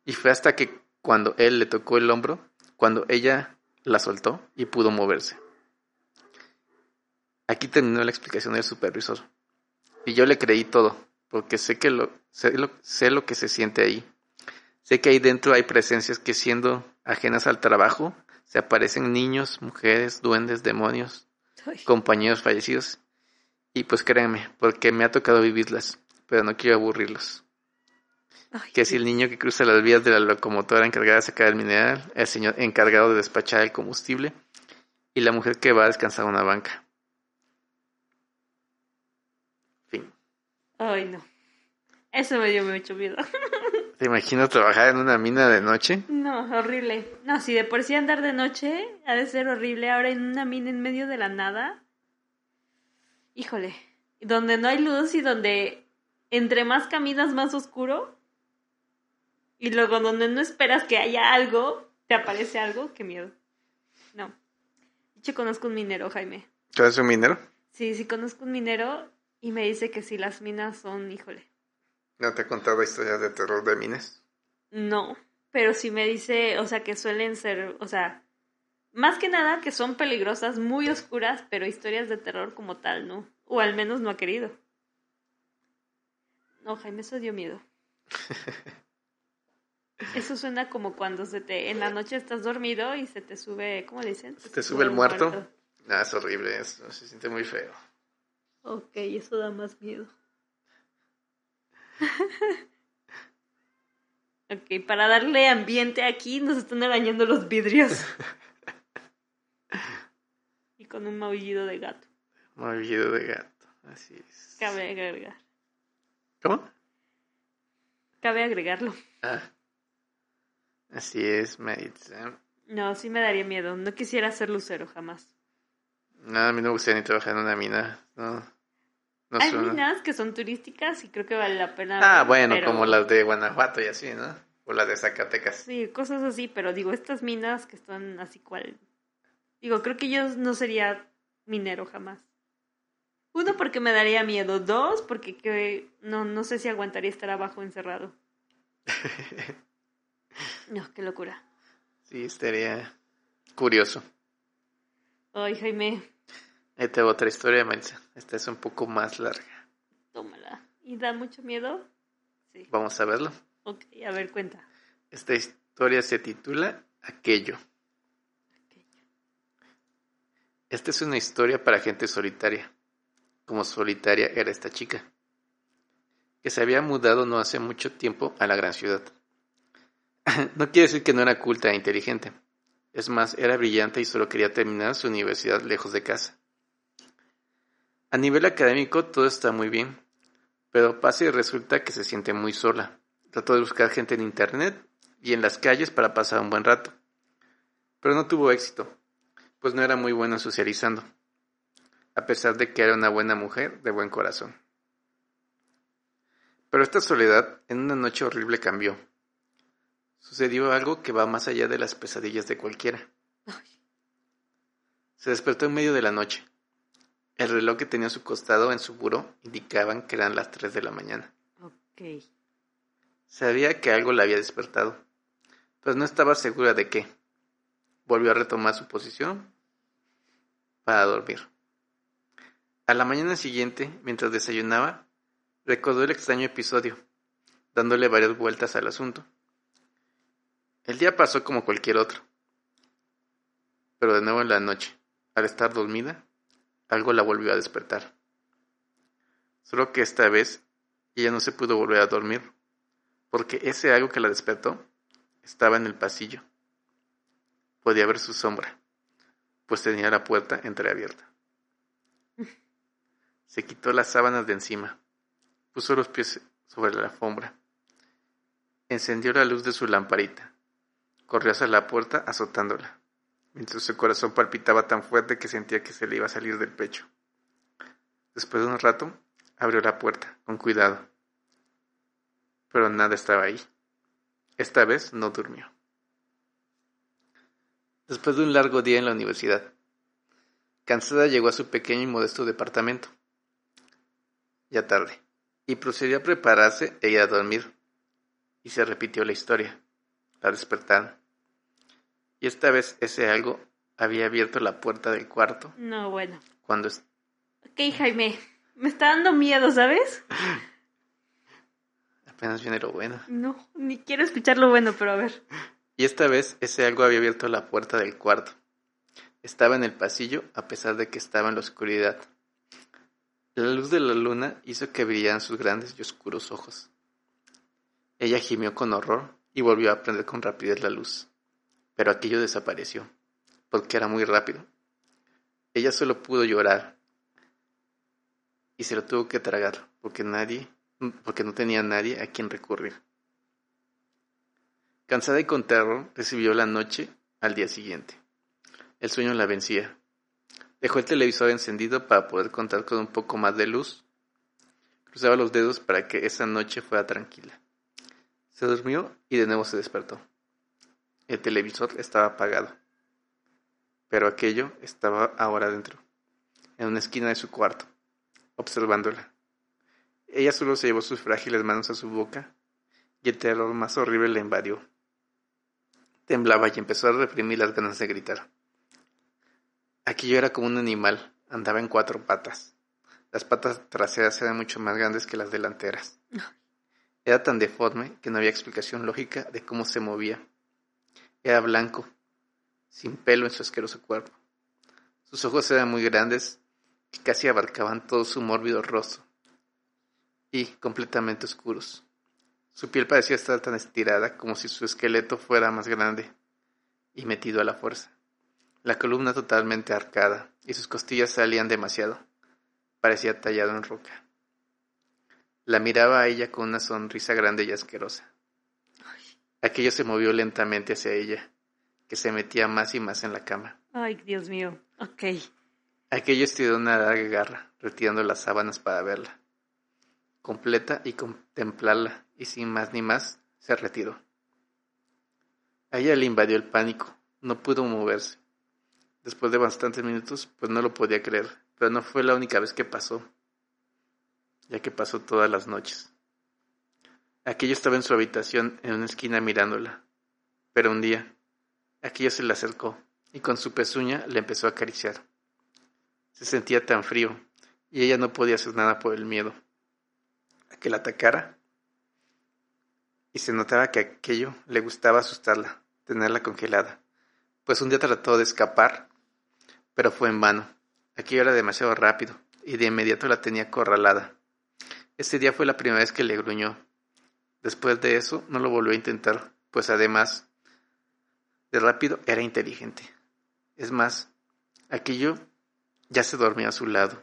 Y fue hasta que cuando él le tocó el hombro, cuando ella la soltó y pudo moverse. Aquí terminó la explicación del supervisor. Y yo le creí todo, porque sé que sé lo que se siente ahí. Sé que ahí dentro hay presencias que siendo ajenas al trabajo, se aparecen niños, mujeres, duendes, demonios, Ay. compañeros fallecidos. Y pues créanme, porque me ha tocado vivirlas, pero no quiero aburrirlos. Ay, Que si el niño que cruza las vías de la locomotora encargada de sacar el mineral, el señor encargado de despachar el combustible y la mujer que va a descansar a una banca. Fin. Ay, no. Eso me dio mucho miedo. ¿Te imaginas trabajar en una mina de noche? No, horrible. No, si de por sí andar de noche ha de ser horrible, ahora en una mina en medio de la nada. Híjole, donde no hay luz y donde entre más caminas más oscuro. Y luego donde no esperas que haya algo, te aparece algo, qué miedo. No. Yo conozco un minero, Jaime. ¿Tú eres un minero? Sí, sí conozco un minero y me dice que si las minas son, híjole. ¿No te he contado historias de terror de minas? No, pero sí me dice, o sea, que suelen ser, o sea, más que nada que son peligrosas, muy oscuras, pero historias de terror como tal, ¿no? O al menos no ha querido. No, Jaime, eso dio miedo. Eso suena como cuando se te, en la noche estás dormido y se te sube, ¿cómo le dicen? ¿Se te sube el muerto? Ah, es horrible, eso se siente muy feo. Ok, eso da más miedo. ok, para darle ambiente aquí nos están arañando los vidrios. y con un maullido de gato. Maullido de gato, así es. Cabe agregar. ¿Cómo? Cabe agregarlo. Ah. Así es, Maritza. No, sí me daría miedo. No quisiera ser lucero jamás. No, a mí no me gustaría ni trabajar en una mina, no. Hay minas que son turísticas y creo que vale la pena. Ah, bueno, como las de Guanajuato y así, ¿no? O las de Zacatecas. Sí, cosas así, pero digo, estas minas que están así cual. Digo, creo que yo no sería minero jamás. Uno, porque me daría miedo. Dos, porque que, no, no sé si aguantaría estar abajo encerrado. no, qué locura. Sí, estaría curioso. Ay, Jaime. Ahí tengo otra historia, Melissa. Esta es un poco más larga. Tómala. ¿Y da mucho miedo? Sí. Vamos a verlo. Ok, a ver, cuenta. Esta historia se titula Aquello. Aquello. Esta es una historia para gente solitaria como solitaria era esta chica, que se había mudado no hace mucho tiempo a la gran ciudad. no quiere decir que no era culta e inteligente, es más, era brillante y solo quería terminar su universidad lejos de casa. A nivel académico todo está muy bien, pero pasa y resulta que se siente muy sola. Trató de buscar gente en internet y en las calles para pasar un buen rato, pero no tuvo éxito, pues no era muy buena socializando a pesar de que era una buena mujer de buen corazón. Pero esta soledad en una noche horrible cambió. Sucedió algo que va más allá de las pesadillas de cualquiera. Se despertó en medio de la noche. El reloj que tenía a su costado en su buró indicaban que eran las tres de la mañana. Ok. Sabía que algo la había despertado, pero no estaba segura de qué. Volvió a retomar su posición para dormir. A la mañana siguiente, mientras desayunaba, recordó el extraño episodio, dándole varias vueltas al asunto. El día pasó como cualquier otro, pero de nuevo en la noche, al estar dormida, algo la volvió a despertar. Solo que esta vez ella no se pudo volver a dormir, porque ese algo que la despertó estaba en el pasillo. Podía ver su sombra, pues tenía la puerta entreabierta. Se quitó las sábanas de encima, puso los pies sobre la alfombra, encendió la luz de su lamparita, corrió hacia la puerta azotándola, mientras su corazón palpitaba tan fuerte que sentía que se le iba a salir del pecho. Después de un rato, abrió la puerta, con cuidado. Pero nada estaba ahí. Esta vez no durmió. Después de un largo día en la universidad, cansada llegó a su pequeño y modesto departamento ya tarde, y procedió a prepararse e ir a dormir. Y se repitió la historia. La despertaron. Y esta vez ese algo había abierto la puerta del cuarto. No, bueno. Cuando... Ok, Jaime, me está dando miedo, ¿sabes? Apenas viene lo bueno. No, ni quiero escuchar lo bueno, pero a ver. Y esta vez ese algo había abierto la puerta del cuarto. Estaba en el pasillo a pesar de que estaba en la oscuridad. La luz de la luna hizo que brillaran sus grandes y oscuros ojos. Ella gimió con horror y volvió a prender con rapidez la luz. Pero aquello desapareció, porque era muy rápido. Ella solo pudo llorar y se lo tuvo que tragar, porque nadie, porque no tenía nadie a quien recurrir. Cansada y con terror, recibió la noche al día siguiente. El sueño la vencía, Dejó el televisor encendido para poder contar con un poco más de luz. Cruzaba los dedos para que esa noche fuera tranquila. Se durmió y de nuevo se despertó. El televisor estaba apagado. Pero aquello estaba ahora dentro, en una esquina de su cuarto, observándola. Ella solo se llevó sus frágiles manos a su boca y el terror más horrible le invadió. Temblaba y empezó a reprimir las ganas de gritar. Aquello era como un animal, andaba en cuatro patas. Las patas traseras eran mucho más grandes que las delanteras. Era tan deforme que no había explicación lógica de cómo se movía. Era blanco, sin pelo en su asqueroso cuerpo. Sus ojos eran muy grandes y casi abarcaban todo su mórbido rostro, y completamente oscuros. Su piel parecía estar tan estirada como si su esqueleto fuera más grande y metido a la fuerza la columna totalmente arcada, y sus costillas salían demasiado. Parecía tallado en roca. La miraba a ella con una sonrisa grande y asquerosa. Aquello se movió lentamente hacia ella, que se metía más y más en la cama. Ay, Dios mío. Ok. Aquello estiró una larga garra, retirando las sábanas para verla. Completa y contemplarla, y sin más ni más, se retiró. A ella le invadió el pánico, no pudo moverse. Después de bastantes minutos, pues no lo podía creer, pero no fue la única vez que pasó, ya que pasó todas las noches. Aquello estaba en su habitación, en una esquina mirándola. Pero un día, aquello se le acercó y con su pezuña le empezó a acariciar. Se sentía tan frío y ella no podía hacer nada por el miedo a que la atacara. Y se notaba que aquello le gustaba asustarla, tenerla congelada. Pues un día trató de escapar, pero fue en vano. Aquello era demasiado rápido y de inmediato la tenía acorralada. Ese día fue la primera vez que le gruñó. Después de eso no lo volvió a intentar, pues además de rápido era inteligente. Es más, aquello ya se dormía a su lado.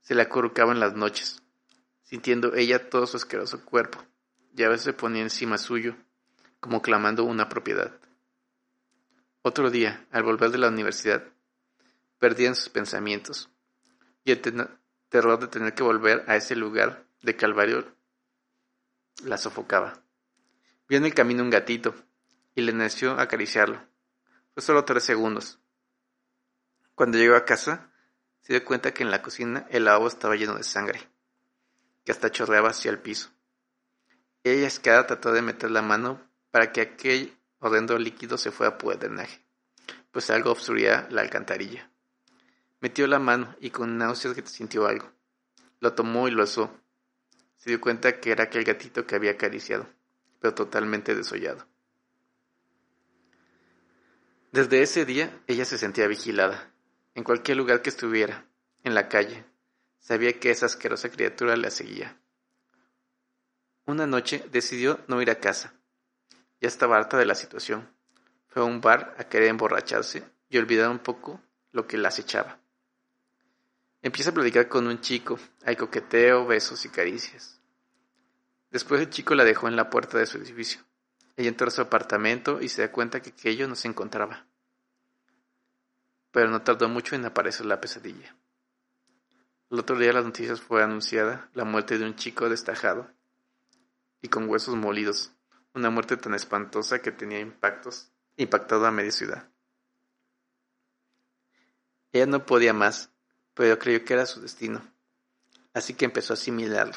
Se le acurrucaba en las noches, sintiendo ella todo su asqueroso cuerpo, y a veces se ponía encima suyo, como clamando una propiedad. Otro día, al volver de la universidad, perdía sus pensamientos, y el terror de tener que volver a ese lugar de calvario la sofocaba. Vio en el camino un gatito, y le nació acariciarlo. Fue solo tres segundos. Cuando llegó a casa, se dio cuenta que en la cocina el lavabo estaba lleno de sangre, que hasta chorreaba hacia el piso. Ella escada trató de meter la mano para que aquel horrendo líquido se fuera por el drenaje, pues algo obstruía la alcantarilla. Metió la mano y con náuseas sintió algo. Lo tomó y lo asó. Se dio cuenta que era aquel gatito que había acariciado, pero totalmente desollado. Desde ese día ella se sentía vigilada en cualquier lugar que estuviera, en la calle. Sabía que esa asquerosa criatura la seguía. Una noche decidió no ir a casa. Ya estaba harta de la situación. Fue a un bar a querer emborracharse y olvidar un poco lo que la acechaba. Empieza a platicar con un chico. Hay coqueteo, besos y caricias. Después el chico la dejó en la puerta de su edificio. Ella entró a su apartamento y se da cuenta que aquello no se encontraba pero no tardó mucho en aparecer la pesadilla. El otro día las noticias fue anunciada la muerte de un chico destajado y con huesos molidos, una muerte tan espantosa que tenía impactos, impactado a media ciudad. Ella no podía más, pero creyó que era su destino, así que empezó a asimilarlo.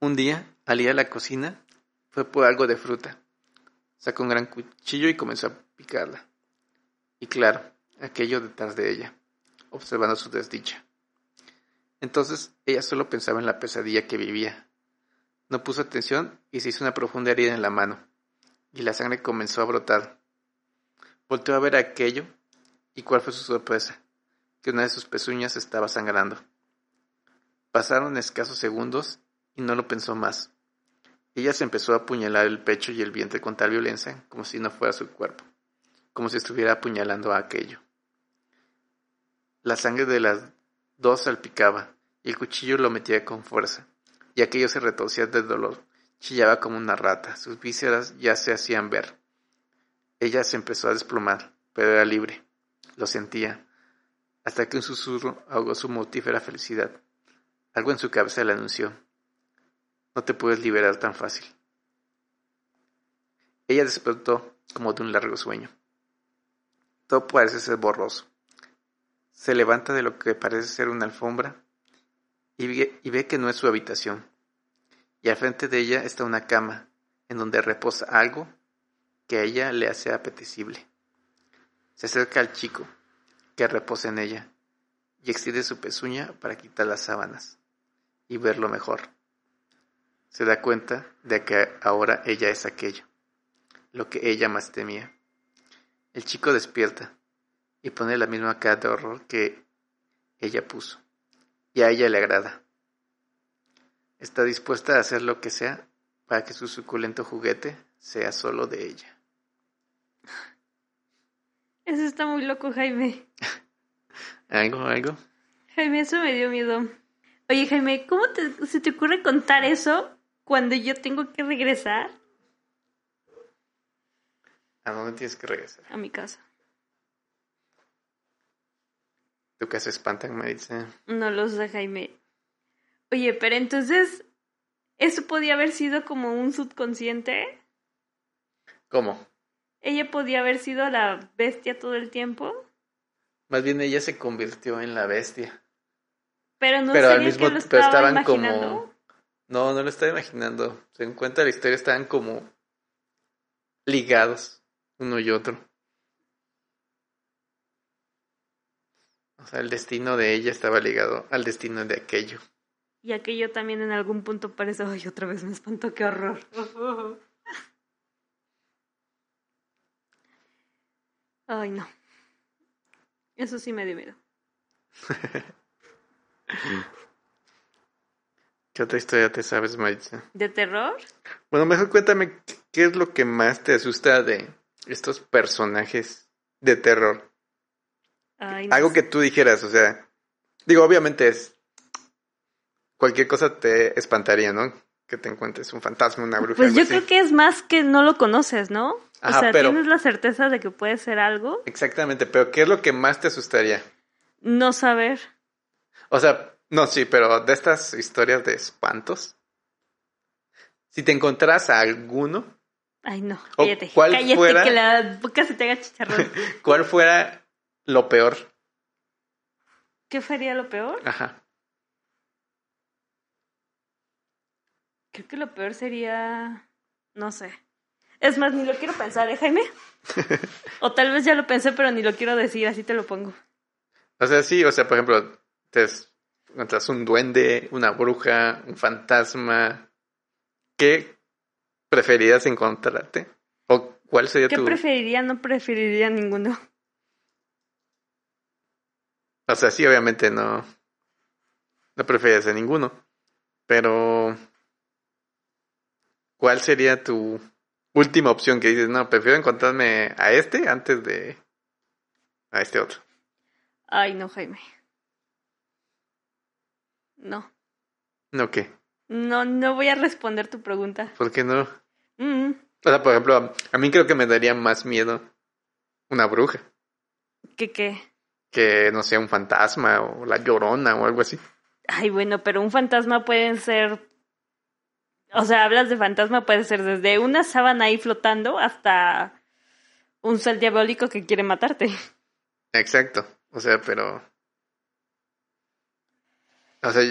Un día, al ir a la cocina, fue por algo de fruta. Sacó un gran cuchillo y comenzó a picarla. Y claro, aquello detrás de ella, observando su desdicha. Entonces ella solo pensaba en la pesadilla que vivía. No puso atención y se hizo una profunda herida en la mano, y la sangre comenzó a brotar. Volteó a ver aquello, y cuál fue su sorpresa, que una de sus pezuñas estaba sangrando. Pasaron escasos segundos y no lo pensó más. Ella se empezó a apuñalar el pecho y el vientre con tal violencia como si no fuera su cuerpo, como si estuviera apuñalando a aquello. La sangre de las dos salpicaba, y el cuchillo lo metía con fuerza, y aquello se retorcía de dolor. Chillaba como una rata, sus vísceras ya se hacían ver. Ella se empezó a desplomar, pero era libre. Lo sentía, hasta que un susurro ahogó su mortífera felicidad. Algo en su cabeza le anunció. No te puedes liberar tan fácil. Ella despertó como de un largo sueño. Todo parece ser borroso. Se levanta de lo que parece ser una alfombra y ve, que no es su habitación. Y al frente de ella está una cama en donde reposa algo que a ella le hace apetecible. Se acerca al chico reposa en ella y extiende su pezuña para quitar las sábanas y verlo mejor. Se da cuenta de que ahora ella es aquello, lo que ella más temía. El chico despierta y pone la misma cara de horror que ella puso. Y a ella le agrada. Está dispuesta a hacer lo que sea para que su suculento juguete sea solo de ella. Eso está muy loco, Jaime. ¿Algo, algo? Jaime, eso me dio miedo. Oye, Jaime, ¿cómo se te ocurre contar eso cuando yo tengo que regresar? ¿A dónde tienes que regresar? A mi casa. ¿Tú qué se espantan, Maritza? No los sé, Jaime. Oye, pero entonces, ¿eso podía haber sido como un subconsciente? ¿Cómo? ¿Ella podía haber sido la bestia todo el tiempo? Más bien ella se convirtió en la bestia. Pero no pero sería que lo estaba estaban imaginando? como no, no lo estaba imaginando. Se encuentra la historia, estaban como ligados uno y otro. O sea, el destino de ella estaba ligado al destino de aquello. Y aquello también en algún punto parece, ay, otra vez me espantó, qué horror. ay, no. Eso sí me dio miedo. ¿Qué otra historia te sabes, Maritza? ¿De terror? Bueno, mejor cuéntame qué es lo que más te asusta de estos personajes de terror. Algo que tú dijeras, o sea, digo, obviamente es cualquier cosa te espantaría, ¿no? Que te encuentres un fantasma, una bruja. Pues yo creo que es más que no lo conoces, ¿no? o sea, tienes la certeza de que puede ser algo. Exactamente, pero ¿qué es lo que más te asustaría? No saber. O sea, no, sí, pero de estas historias de espantos, si te encontrás a alguno. Ay, no, cállate. ¿cuál cállate fuera, que la boca se te haga chicharrón. ¿Cuál fuera lo peor? ¿Qué sería lo peor? Ajá. Creo que lo peor sería. No sé. Es más, ni lo quiero pensar, ¿eh, Jaime? o tal vez ya lo pensé, pero ni lo quiero decir, así te lo pongo. O sea, sí, o sea, por ejemplo, te encuentras un duende, una bruja, un fantasma, ¿qué preferirías encontrarte? ¿O cuál sería tu...? ¿Qué preferiría? No preferiría ninguno. O sea, sí, obviamente no... No preferirías a ninguno. Pero... ¿Cuál sería tu última opción que dices, no, prefiero encontrarme a este antes de a este otro? Ay, no, Jaime. No. ¿No qué? No, no voy a responder tu pregunta. ¿Por qué no? Mm. O sea, por ejemplo, a mí creo que me daría más miedo una bruja. ¿Qué qué? Que no sea un fantasma o la llorona o algo así. Ay, bueno, pero un fantasma pueden ser. O sea, hablas de fantasma, puede ser desde una sábana ahí flotando hasta un ser diabólico que quiere matarte. Exacto. O sea, pero o sea,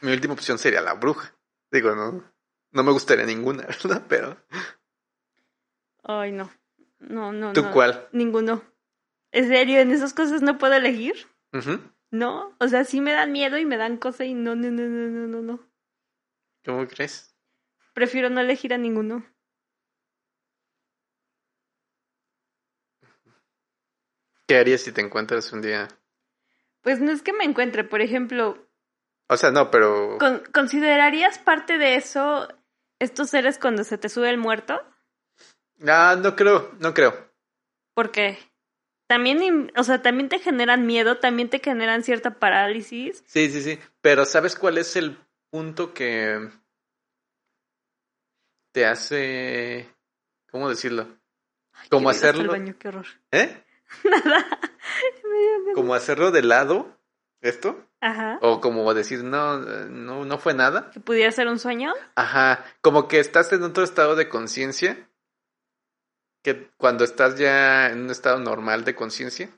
mi última opción sería la bruja. Digo, no, no me gustaría ninguna, ¿verdad? Pero. Ay, no. No, no. ¿Tú cuál? Ninguno. ¿En serio? ¿En esas cosas no puedo elegir? No. O sea, sí me dan miedo y me dan cosas y no, no, no, no, no, no, no. ¿Cómo crees? Prefiero no elegir a ninguno. ¿Qué harías si te encuentras un día? Pues no es que me encuentre, por ejemplo, o sea, no, pero... ¿Considerarías parte de eso estos seres cuando se te sube el muerto? Ah, no creo, no creo. ¿Por qué? También, o sea, también te generan miedo, también te generan cierta parálisis. Sí, sí, sí. Pero ¿sabes cuál es el punto que te hace... ¿Cómo decirlo? Como hacerlo... Baño, qué horror. ¿Eh? Nada. Como hacerlo de lado, esto. Ajá. O como decir, no, no, no fue nada. ¿Que pudiera ser un sueño? Ajá, como que estás en otro estado de conciencia, que cuando estás ya en un estado normal de conciencia,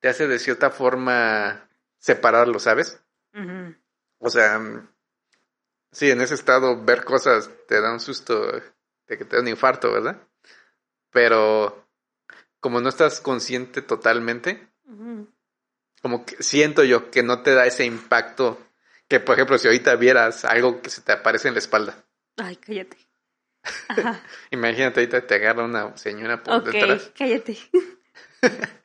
te hace de cierta forma separarlo, ¿sabes? O sea, sí, en ese estado ver cosas te da un susto de que te da un infarto, ¿verdad? Pero como no estás consciente totalmente, como que siento yo que no te da ese impacto que, por ejemplo, si ahorita vieras algo que se te aparece en la espalda. Ay, cállate. Imagínate, ahorita te agarra una señora por okay, detrás. cállate.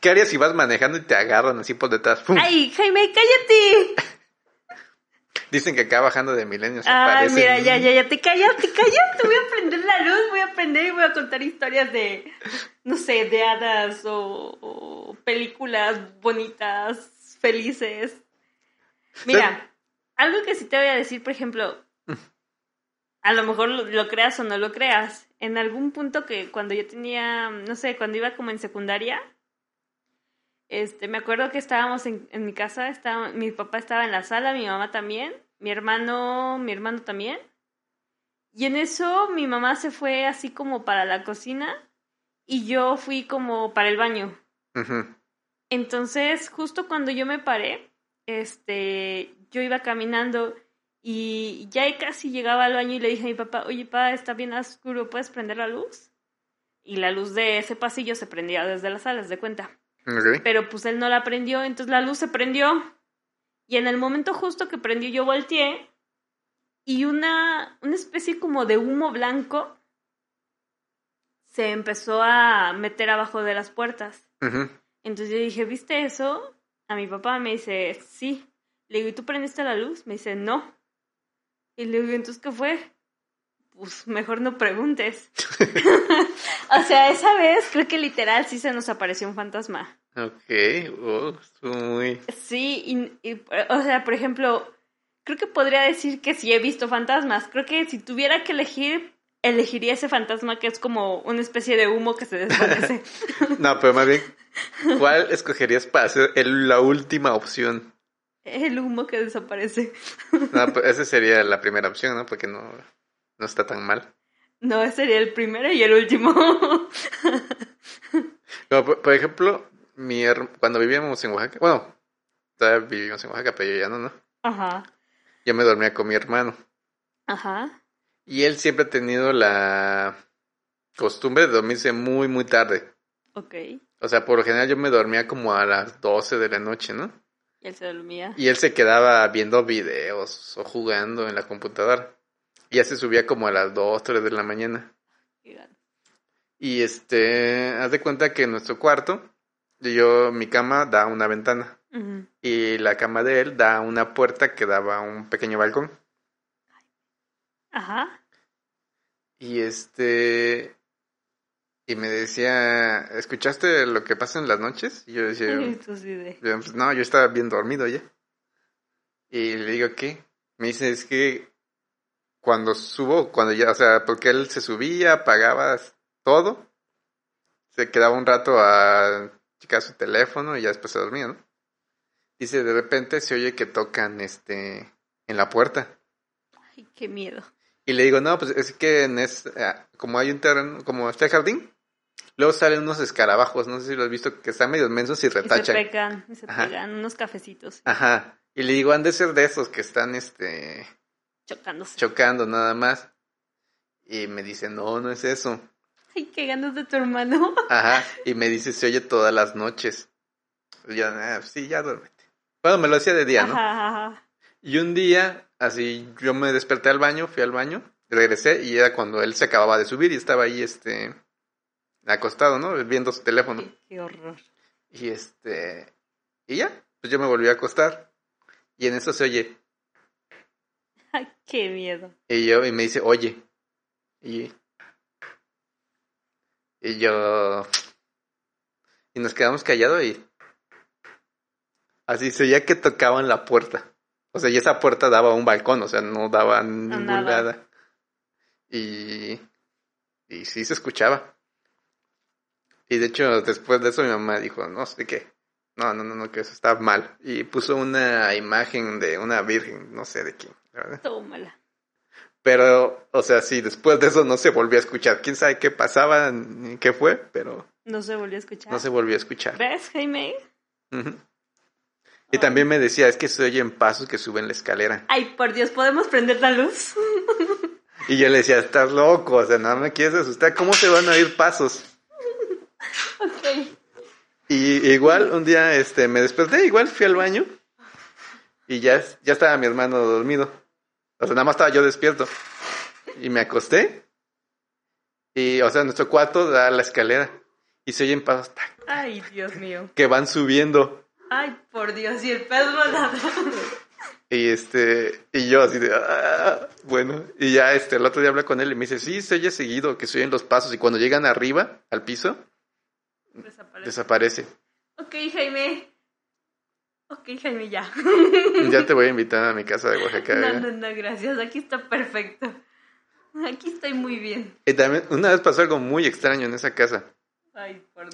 ¿Qué harías si vas manejando y te agarran así por detrás? ¡Ay, Jaime, cállate! Dicen que acá bajando de milenios Ay, mira, ya, ya, ya, te callas, te callas, te voy a prender la luz, voy a prender y voy a contar historias de, no sé, de hadas o, películas bonitas, felices. Mira, algo que sí te voy a decir, por ejemplo, a lo mejor lo, creas o no lo creas, en algún punto que cuando yo tenía, no sé, cuando iba como en secundaria, Este, me acuerdo que estábamos en, mi casa, estaba, mi papá estaba en la sala, mi mamá también, mi hermano, mi hermano también. Y en eso mi mamá se fue así como para la cocina y yo fui como para el baño. Entonces, justo cuando yo me paré, este, yo iba caminando y ya casi llegaba al baño y le dije a mi papá, oye, papá, está bien oscuro, ¿puedes prender la luz? Y la luz de ese pasillo se prendía desde las salas, de cuenta. Pero pues él no la prendió, entonces la luz se prendió. Y en el momento justo que prendió, yo volteé y una, una especie como de humo blanco se empezó a meter abajo de las puertas. Entonces yo dije, ¿viste eso? A mi papá me dice, sí. Le digo, ¿y tú prendiste la luz? Me dice, no. Y le digo, ¿entonces qué fue? Pues mejor no preguntes. o sea, esa vez creo que literal sí se nos apareció un fantasma. Ok, oh, muy... Sí, y, o sea, por ejemplo, creo que podría decir que sí he visto fantasmas. Creo que si tuviera que elegir, elegiría ese fantasma que es como una especie de humo que se desvanece. no, pero más bien, ¿cuál escogerías para ser la última opción? El humo que desaparece. no, pues esa sería la primera opción, ¿no? Porque no, no está tan mal. No, ese sería el primero y el último. por, ejemplo, mi cuando vivíamos en Oaxaca, bueno, todavía vivimos en Oaxaca, pero yo ya no, ¿no? Ajá. Yo me dormía con mi hermano. Ajá. Y él siempre ha tenido la costumbre de dormirse muy, muy tarde. Ok. O sea, por lo general yo me dormía como a las 12 de la noche, ¿no? Y él se dormía. Y él se quedaba viendo videos o jugando en la computadora. Y ya se subía como a las 2, 3 de la mañana. Y este, haz de cuenta que en nuestro cuarto yo, mi cama da una ventana. Y la cama de él da una puerta que daba a un pequeño balcón. Ajá. Y este. Y me decía, ¿escuchaste lo que pasa en las noches? Y yo decía, pues, no, yo estaba bien dormido ya. Y le digo, ¿qué? Me dice, es que cuando subo, cuando ya, o sea, porque él se subía, apagaba todo, se quedaba un rato a checar su teléfono y ya después se dormía, ¿no? Dice, de repente se oye que tocan este en la puerta. Ay, qué miedo. Y le digo, no, pues es que en es, eh, como hay un terreno, como este jardín, luego salen unos escarabajos, no sé si lo has visto, que están medio mensos y retachan. Y se pegan, y se pegan, unos cafecitos. Ajá. Y le digo, han de ser de esos que están, este... Chocándose. Chocando nada más. Y me dice, no, no es eso. Ay, qué ganas de tu hermano. Ajá, y me dice, se oye todas las noches. Y yo, ah, sí, ya duérmete. Bueno, me lo hacía de día, ¿no? Ajá, Y un día, así, yo me desperté al baño, fui al baño, regresé y era cuando él se acababa de subir y estaba ahí, este, acostado, ¿no? Viendo su teléfono. Qué, horror. Y este, y ya, pues yo me volví a acostar. Y en eso se oye. Ay, qué miedo. Y yo, y me dice, oye. Y y yo... Y nos quedamos callados y... Así se veía que tocaban la puerta. O sea, y esa puerta daba a un balcón, o sea, no daba ninguna nada. Y... Y sí se escuchaba. Y de hecho, después de eso mi mamá dijo, no sé qué. No, no, no, no, que eso está mal. Y puso una imagen de una virgen, no sé de quién, ¿verdad? Tómala. Pero, o sea, sí, después de eso no se volvió a escuchar. Quién sabe qué pasaba, ni qué fue, pero. No se volvió a escuchar. No se volvió a escuchar. ¿Ves, Jaime? Y también me decía, es que se oyen pasos que suben la escalera. Ay, por Dios, ¿podemos prender la luz? y yo le decía, estás loco, o sea, no me quieres asustar, ¿cómo se van a oír pasos? ok. Y igual un día este me desperté, igual fui al baño y ya, ya estaba mi hermano dormido. O sea, nada más estaba yo despierto. Y me acosté. Y, o sea, nuestro cuarto da la escalera. Y se oyen pasos. Ay, Dios mío. Que van subiendo. Ay, por Dios. Y el volador. Y este, y yo así de, ah, bueno, y ya este, el otro día hablé con él y me dice, sí, se oye seguido, que se oyen los pasos y cuando llegan arriba, al piso, desaparece. desaparece. Ok, Jaime, Ok, Jaime, ya. ya te voy a invitar a mi casa de Oaxaca. No, ¿eh? no, no, gracias. Aquí está perfecto. Aquí estoy muy bien. Y también, una vez pasó algo muy extraño en esa casa.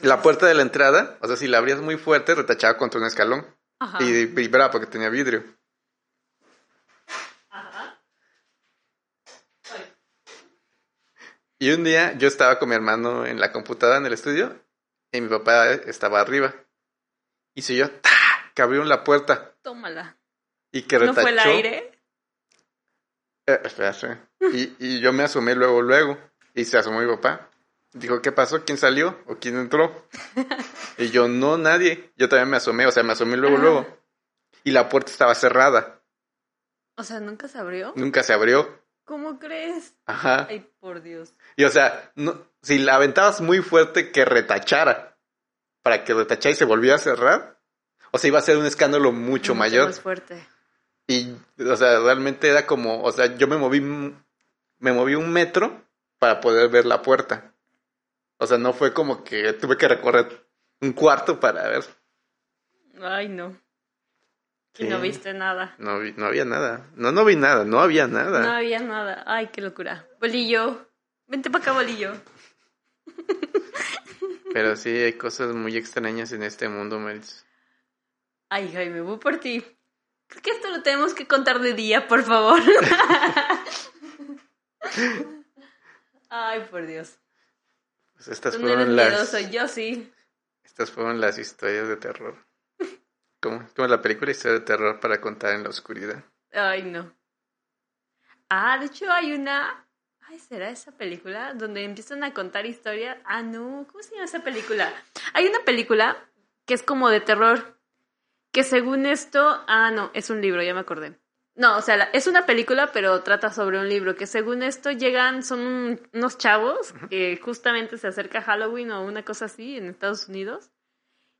La puerta de la entrada, o sea, si la abrías muy fuerte, retachaba contra un escalón. Ajá. Y vibraba porque tenía vidrio. Ajá. Y un día yo estaba con mi hermano en la computadora en el estudio y mi papá estaba arriba. Y si yo, que abrieron la puerta. Tómala. Y que retachó. ¿No fue el aire? Eh, y, y yo me asomé luego, luego. Y se asomó mi papá. Dijo, ¿qué pasó? ¿Quién salió? ¿O quién entró? y yo, no, nadie. Yo también me asomé, o sea, me asomé luego, luego. Y la puerta estaba cerrada. O sea, ¿nunca se abrió? Nunca se abrió. ¿Cómo crees? Ajá. Ay, por Dios. Y o sea, no, si la aventabas muy fuerte que retachara, para que retachara y se volviera a cerrar, o sea, iba a ser un escándalo mucho, mucho mayor. Más fuerte. Y, o sea, realmente era como, o sea, yo me moví, me moví un metro para poder ver la puerta. O sea, no fue como que tuve que recorrer un cuarto para ver. Ay, no. Y no viste nada. No, vi, no había nada. No, no vi nada, no había nada. No había nada. Ay, qué locura. Bolillo. Vente para acá, bolillo. Pero sí, hay cosas muy extrañas en este mundo, Melz. Ay, Jaime, voy por ti. Creo que esto lo tenemos que contar de día, por favor. Ay, por Dios. Pues estas fueron las. yo sí. Estas fueron las historias de terror. ¿Cómo? Como la película Historia de terror para contar en la oscuridad. Ay, no. Ah, de hecho hay una. Ay, ¿será esa película? Donde empiezan a contar historias. Ah, no. ¿Cómo se llama esa película? Hay una película que es como de terror. Que según esto. Ah, no, es un libro, ya me acordé. No, o sea, es una película, pero trata sobre un libro que según esto llegan, son unos chavos que justamente se acerca Halloween o una cosa así en Estados Unidos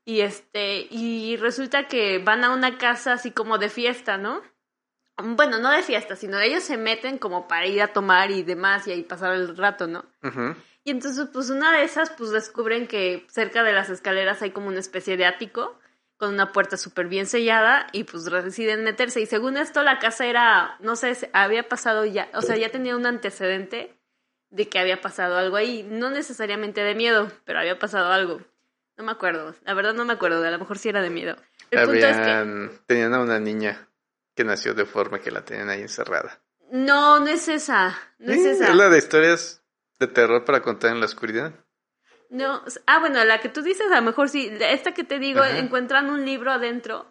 y este, y resulta que van a una casa así como de fiesta, ¿no? Bueno, no de fiesta, sino ellos se meten como para ir a tomar y demás y ahí pasar el rato, ¿no? Y entonces, pues una de esas, pues descubren que cerca de las escaleras hay como una especie de ático con una puerta súper bien sellada y pues deciden meterse. Y según esto, la casa era, no sé, había pasado ya, o sea, ya tenía un antecedente de que había pasado algo ahí. No necesariamente de miedo, pero había pasado algo. No me acuerdo, la verdad no me acuerdo, a lo mejor sí era de miedo. El punto es que... Tenían a una niña que nació deforme que la tenían ahí encerrada. No, no es esa, no es esa. Es la de historias de terror para contar en la oscuridad. No, ah, bueno, la que tú dices a lo mejor sí, esta que te digo, encuentran un libro adentro,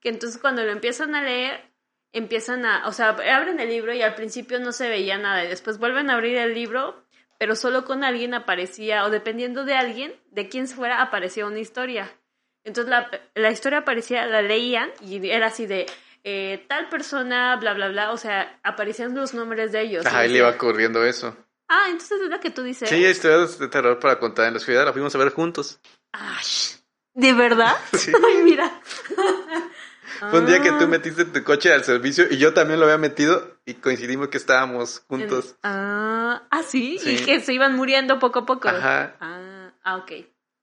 que entonces cuando lo empiezan a leer, empiezan a, o sea, abren el libro y al principio no se veía nada y después vuelven a abrir el libro pero solo con alguien aparecía, o dependiendo de alguien, de quién fuera, aparecía una historia. Entonces la, la historia aparecía, la leían y era así de eh, tal persona, bla, bla, bla, o sea, aparecían los nombres de ellos. Ajá, y le iba corriendo eso. Ah, entonces es la que tú dices. Sí, historias de terror para contar en la ciudad, la fuimos a ver juntos. ¿De verdad? Sí. Ay, mira. Fue un día que tú ah. metiste tu coche al servicio y yo también lo había metido y coincidimos que estábamos juntos. Ah, ah ¿sí? y que se iban muriendo poco a poco. Ajá. Ah, ah, ok.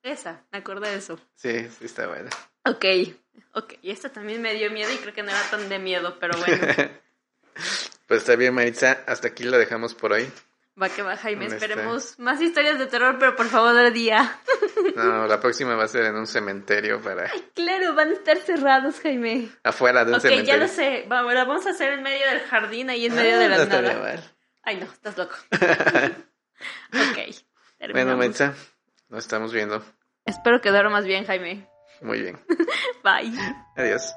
Esa, me acordé de eso. Sí, sí está buena. Ok, ok. Y esta también me dio miedo y creo que no era tan de miedo, pero bueno. pues está bien, Maritza. Hasta aquí lo dejamos por hoy. Va que va, Jaime. Esperemos más historias de terror, pero por favor, de día. No, la próxima va a ser en un cementerio para. Ay, claro, van a estar cerrados, Jaime. Afuera de un cementerio. Ok, ya lo sé. Vamos, la vamos a hacer en medio del jardín, ahí en medio de la no nada. Ay, no, estás loco. ok. Bueno, Mensa, nos estamos viendo. Espero que duermas bien, Jaime. Muy bien. Bye. Adiós.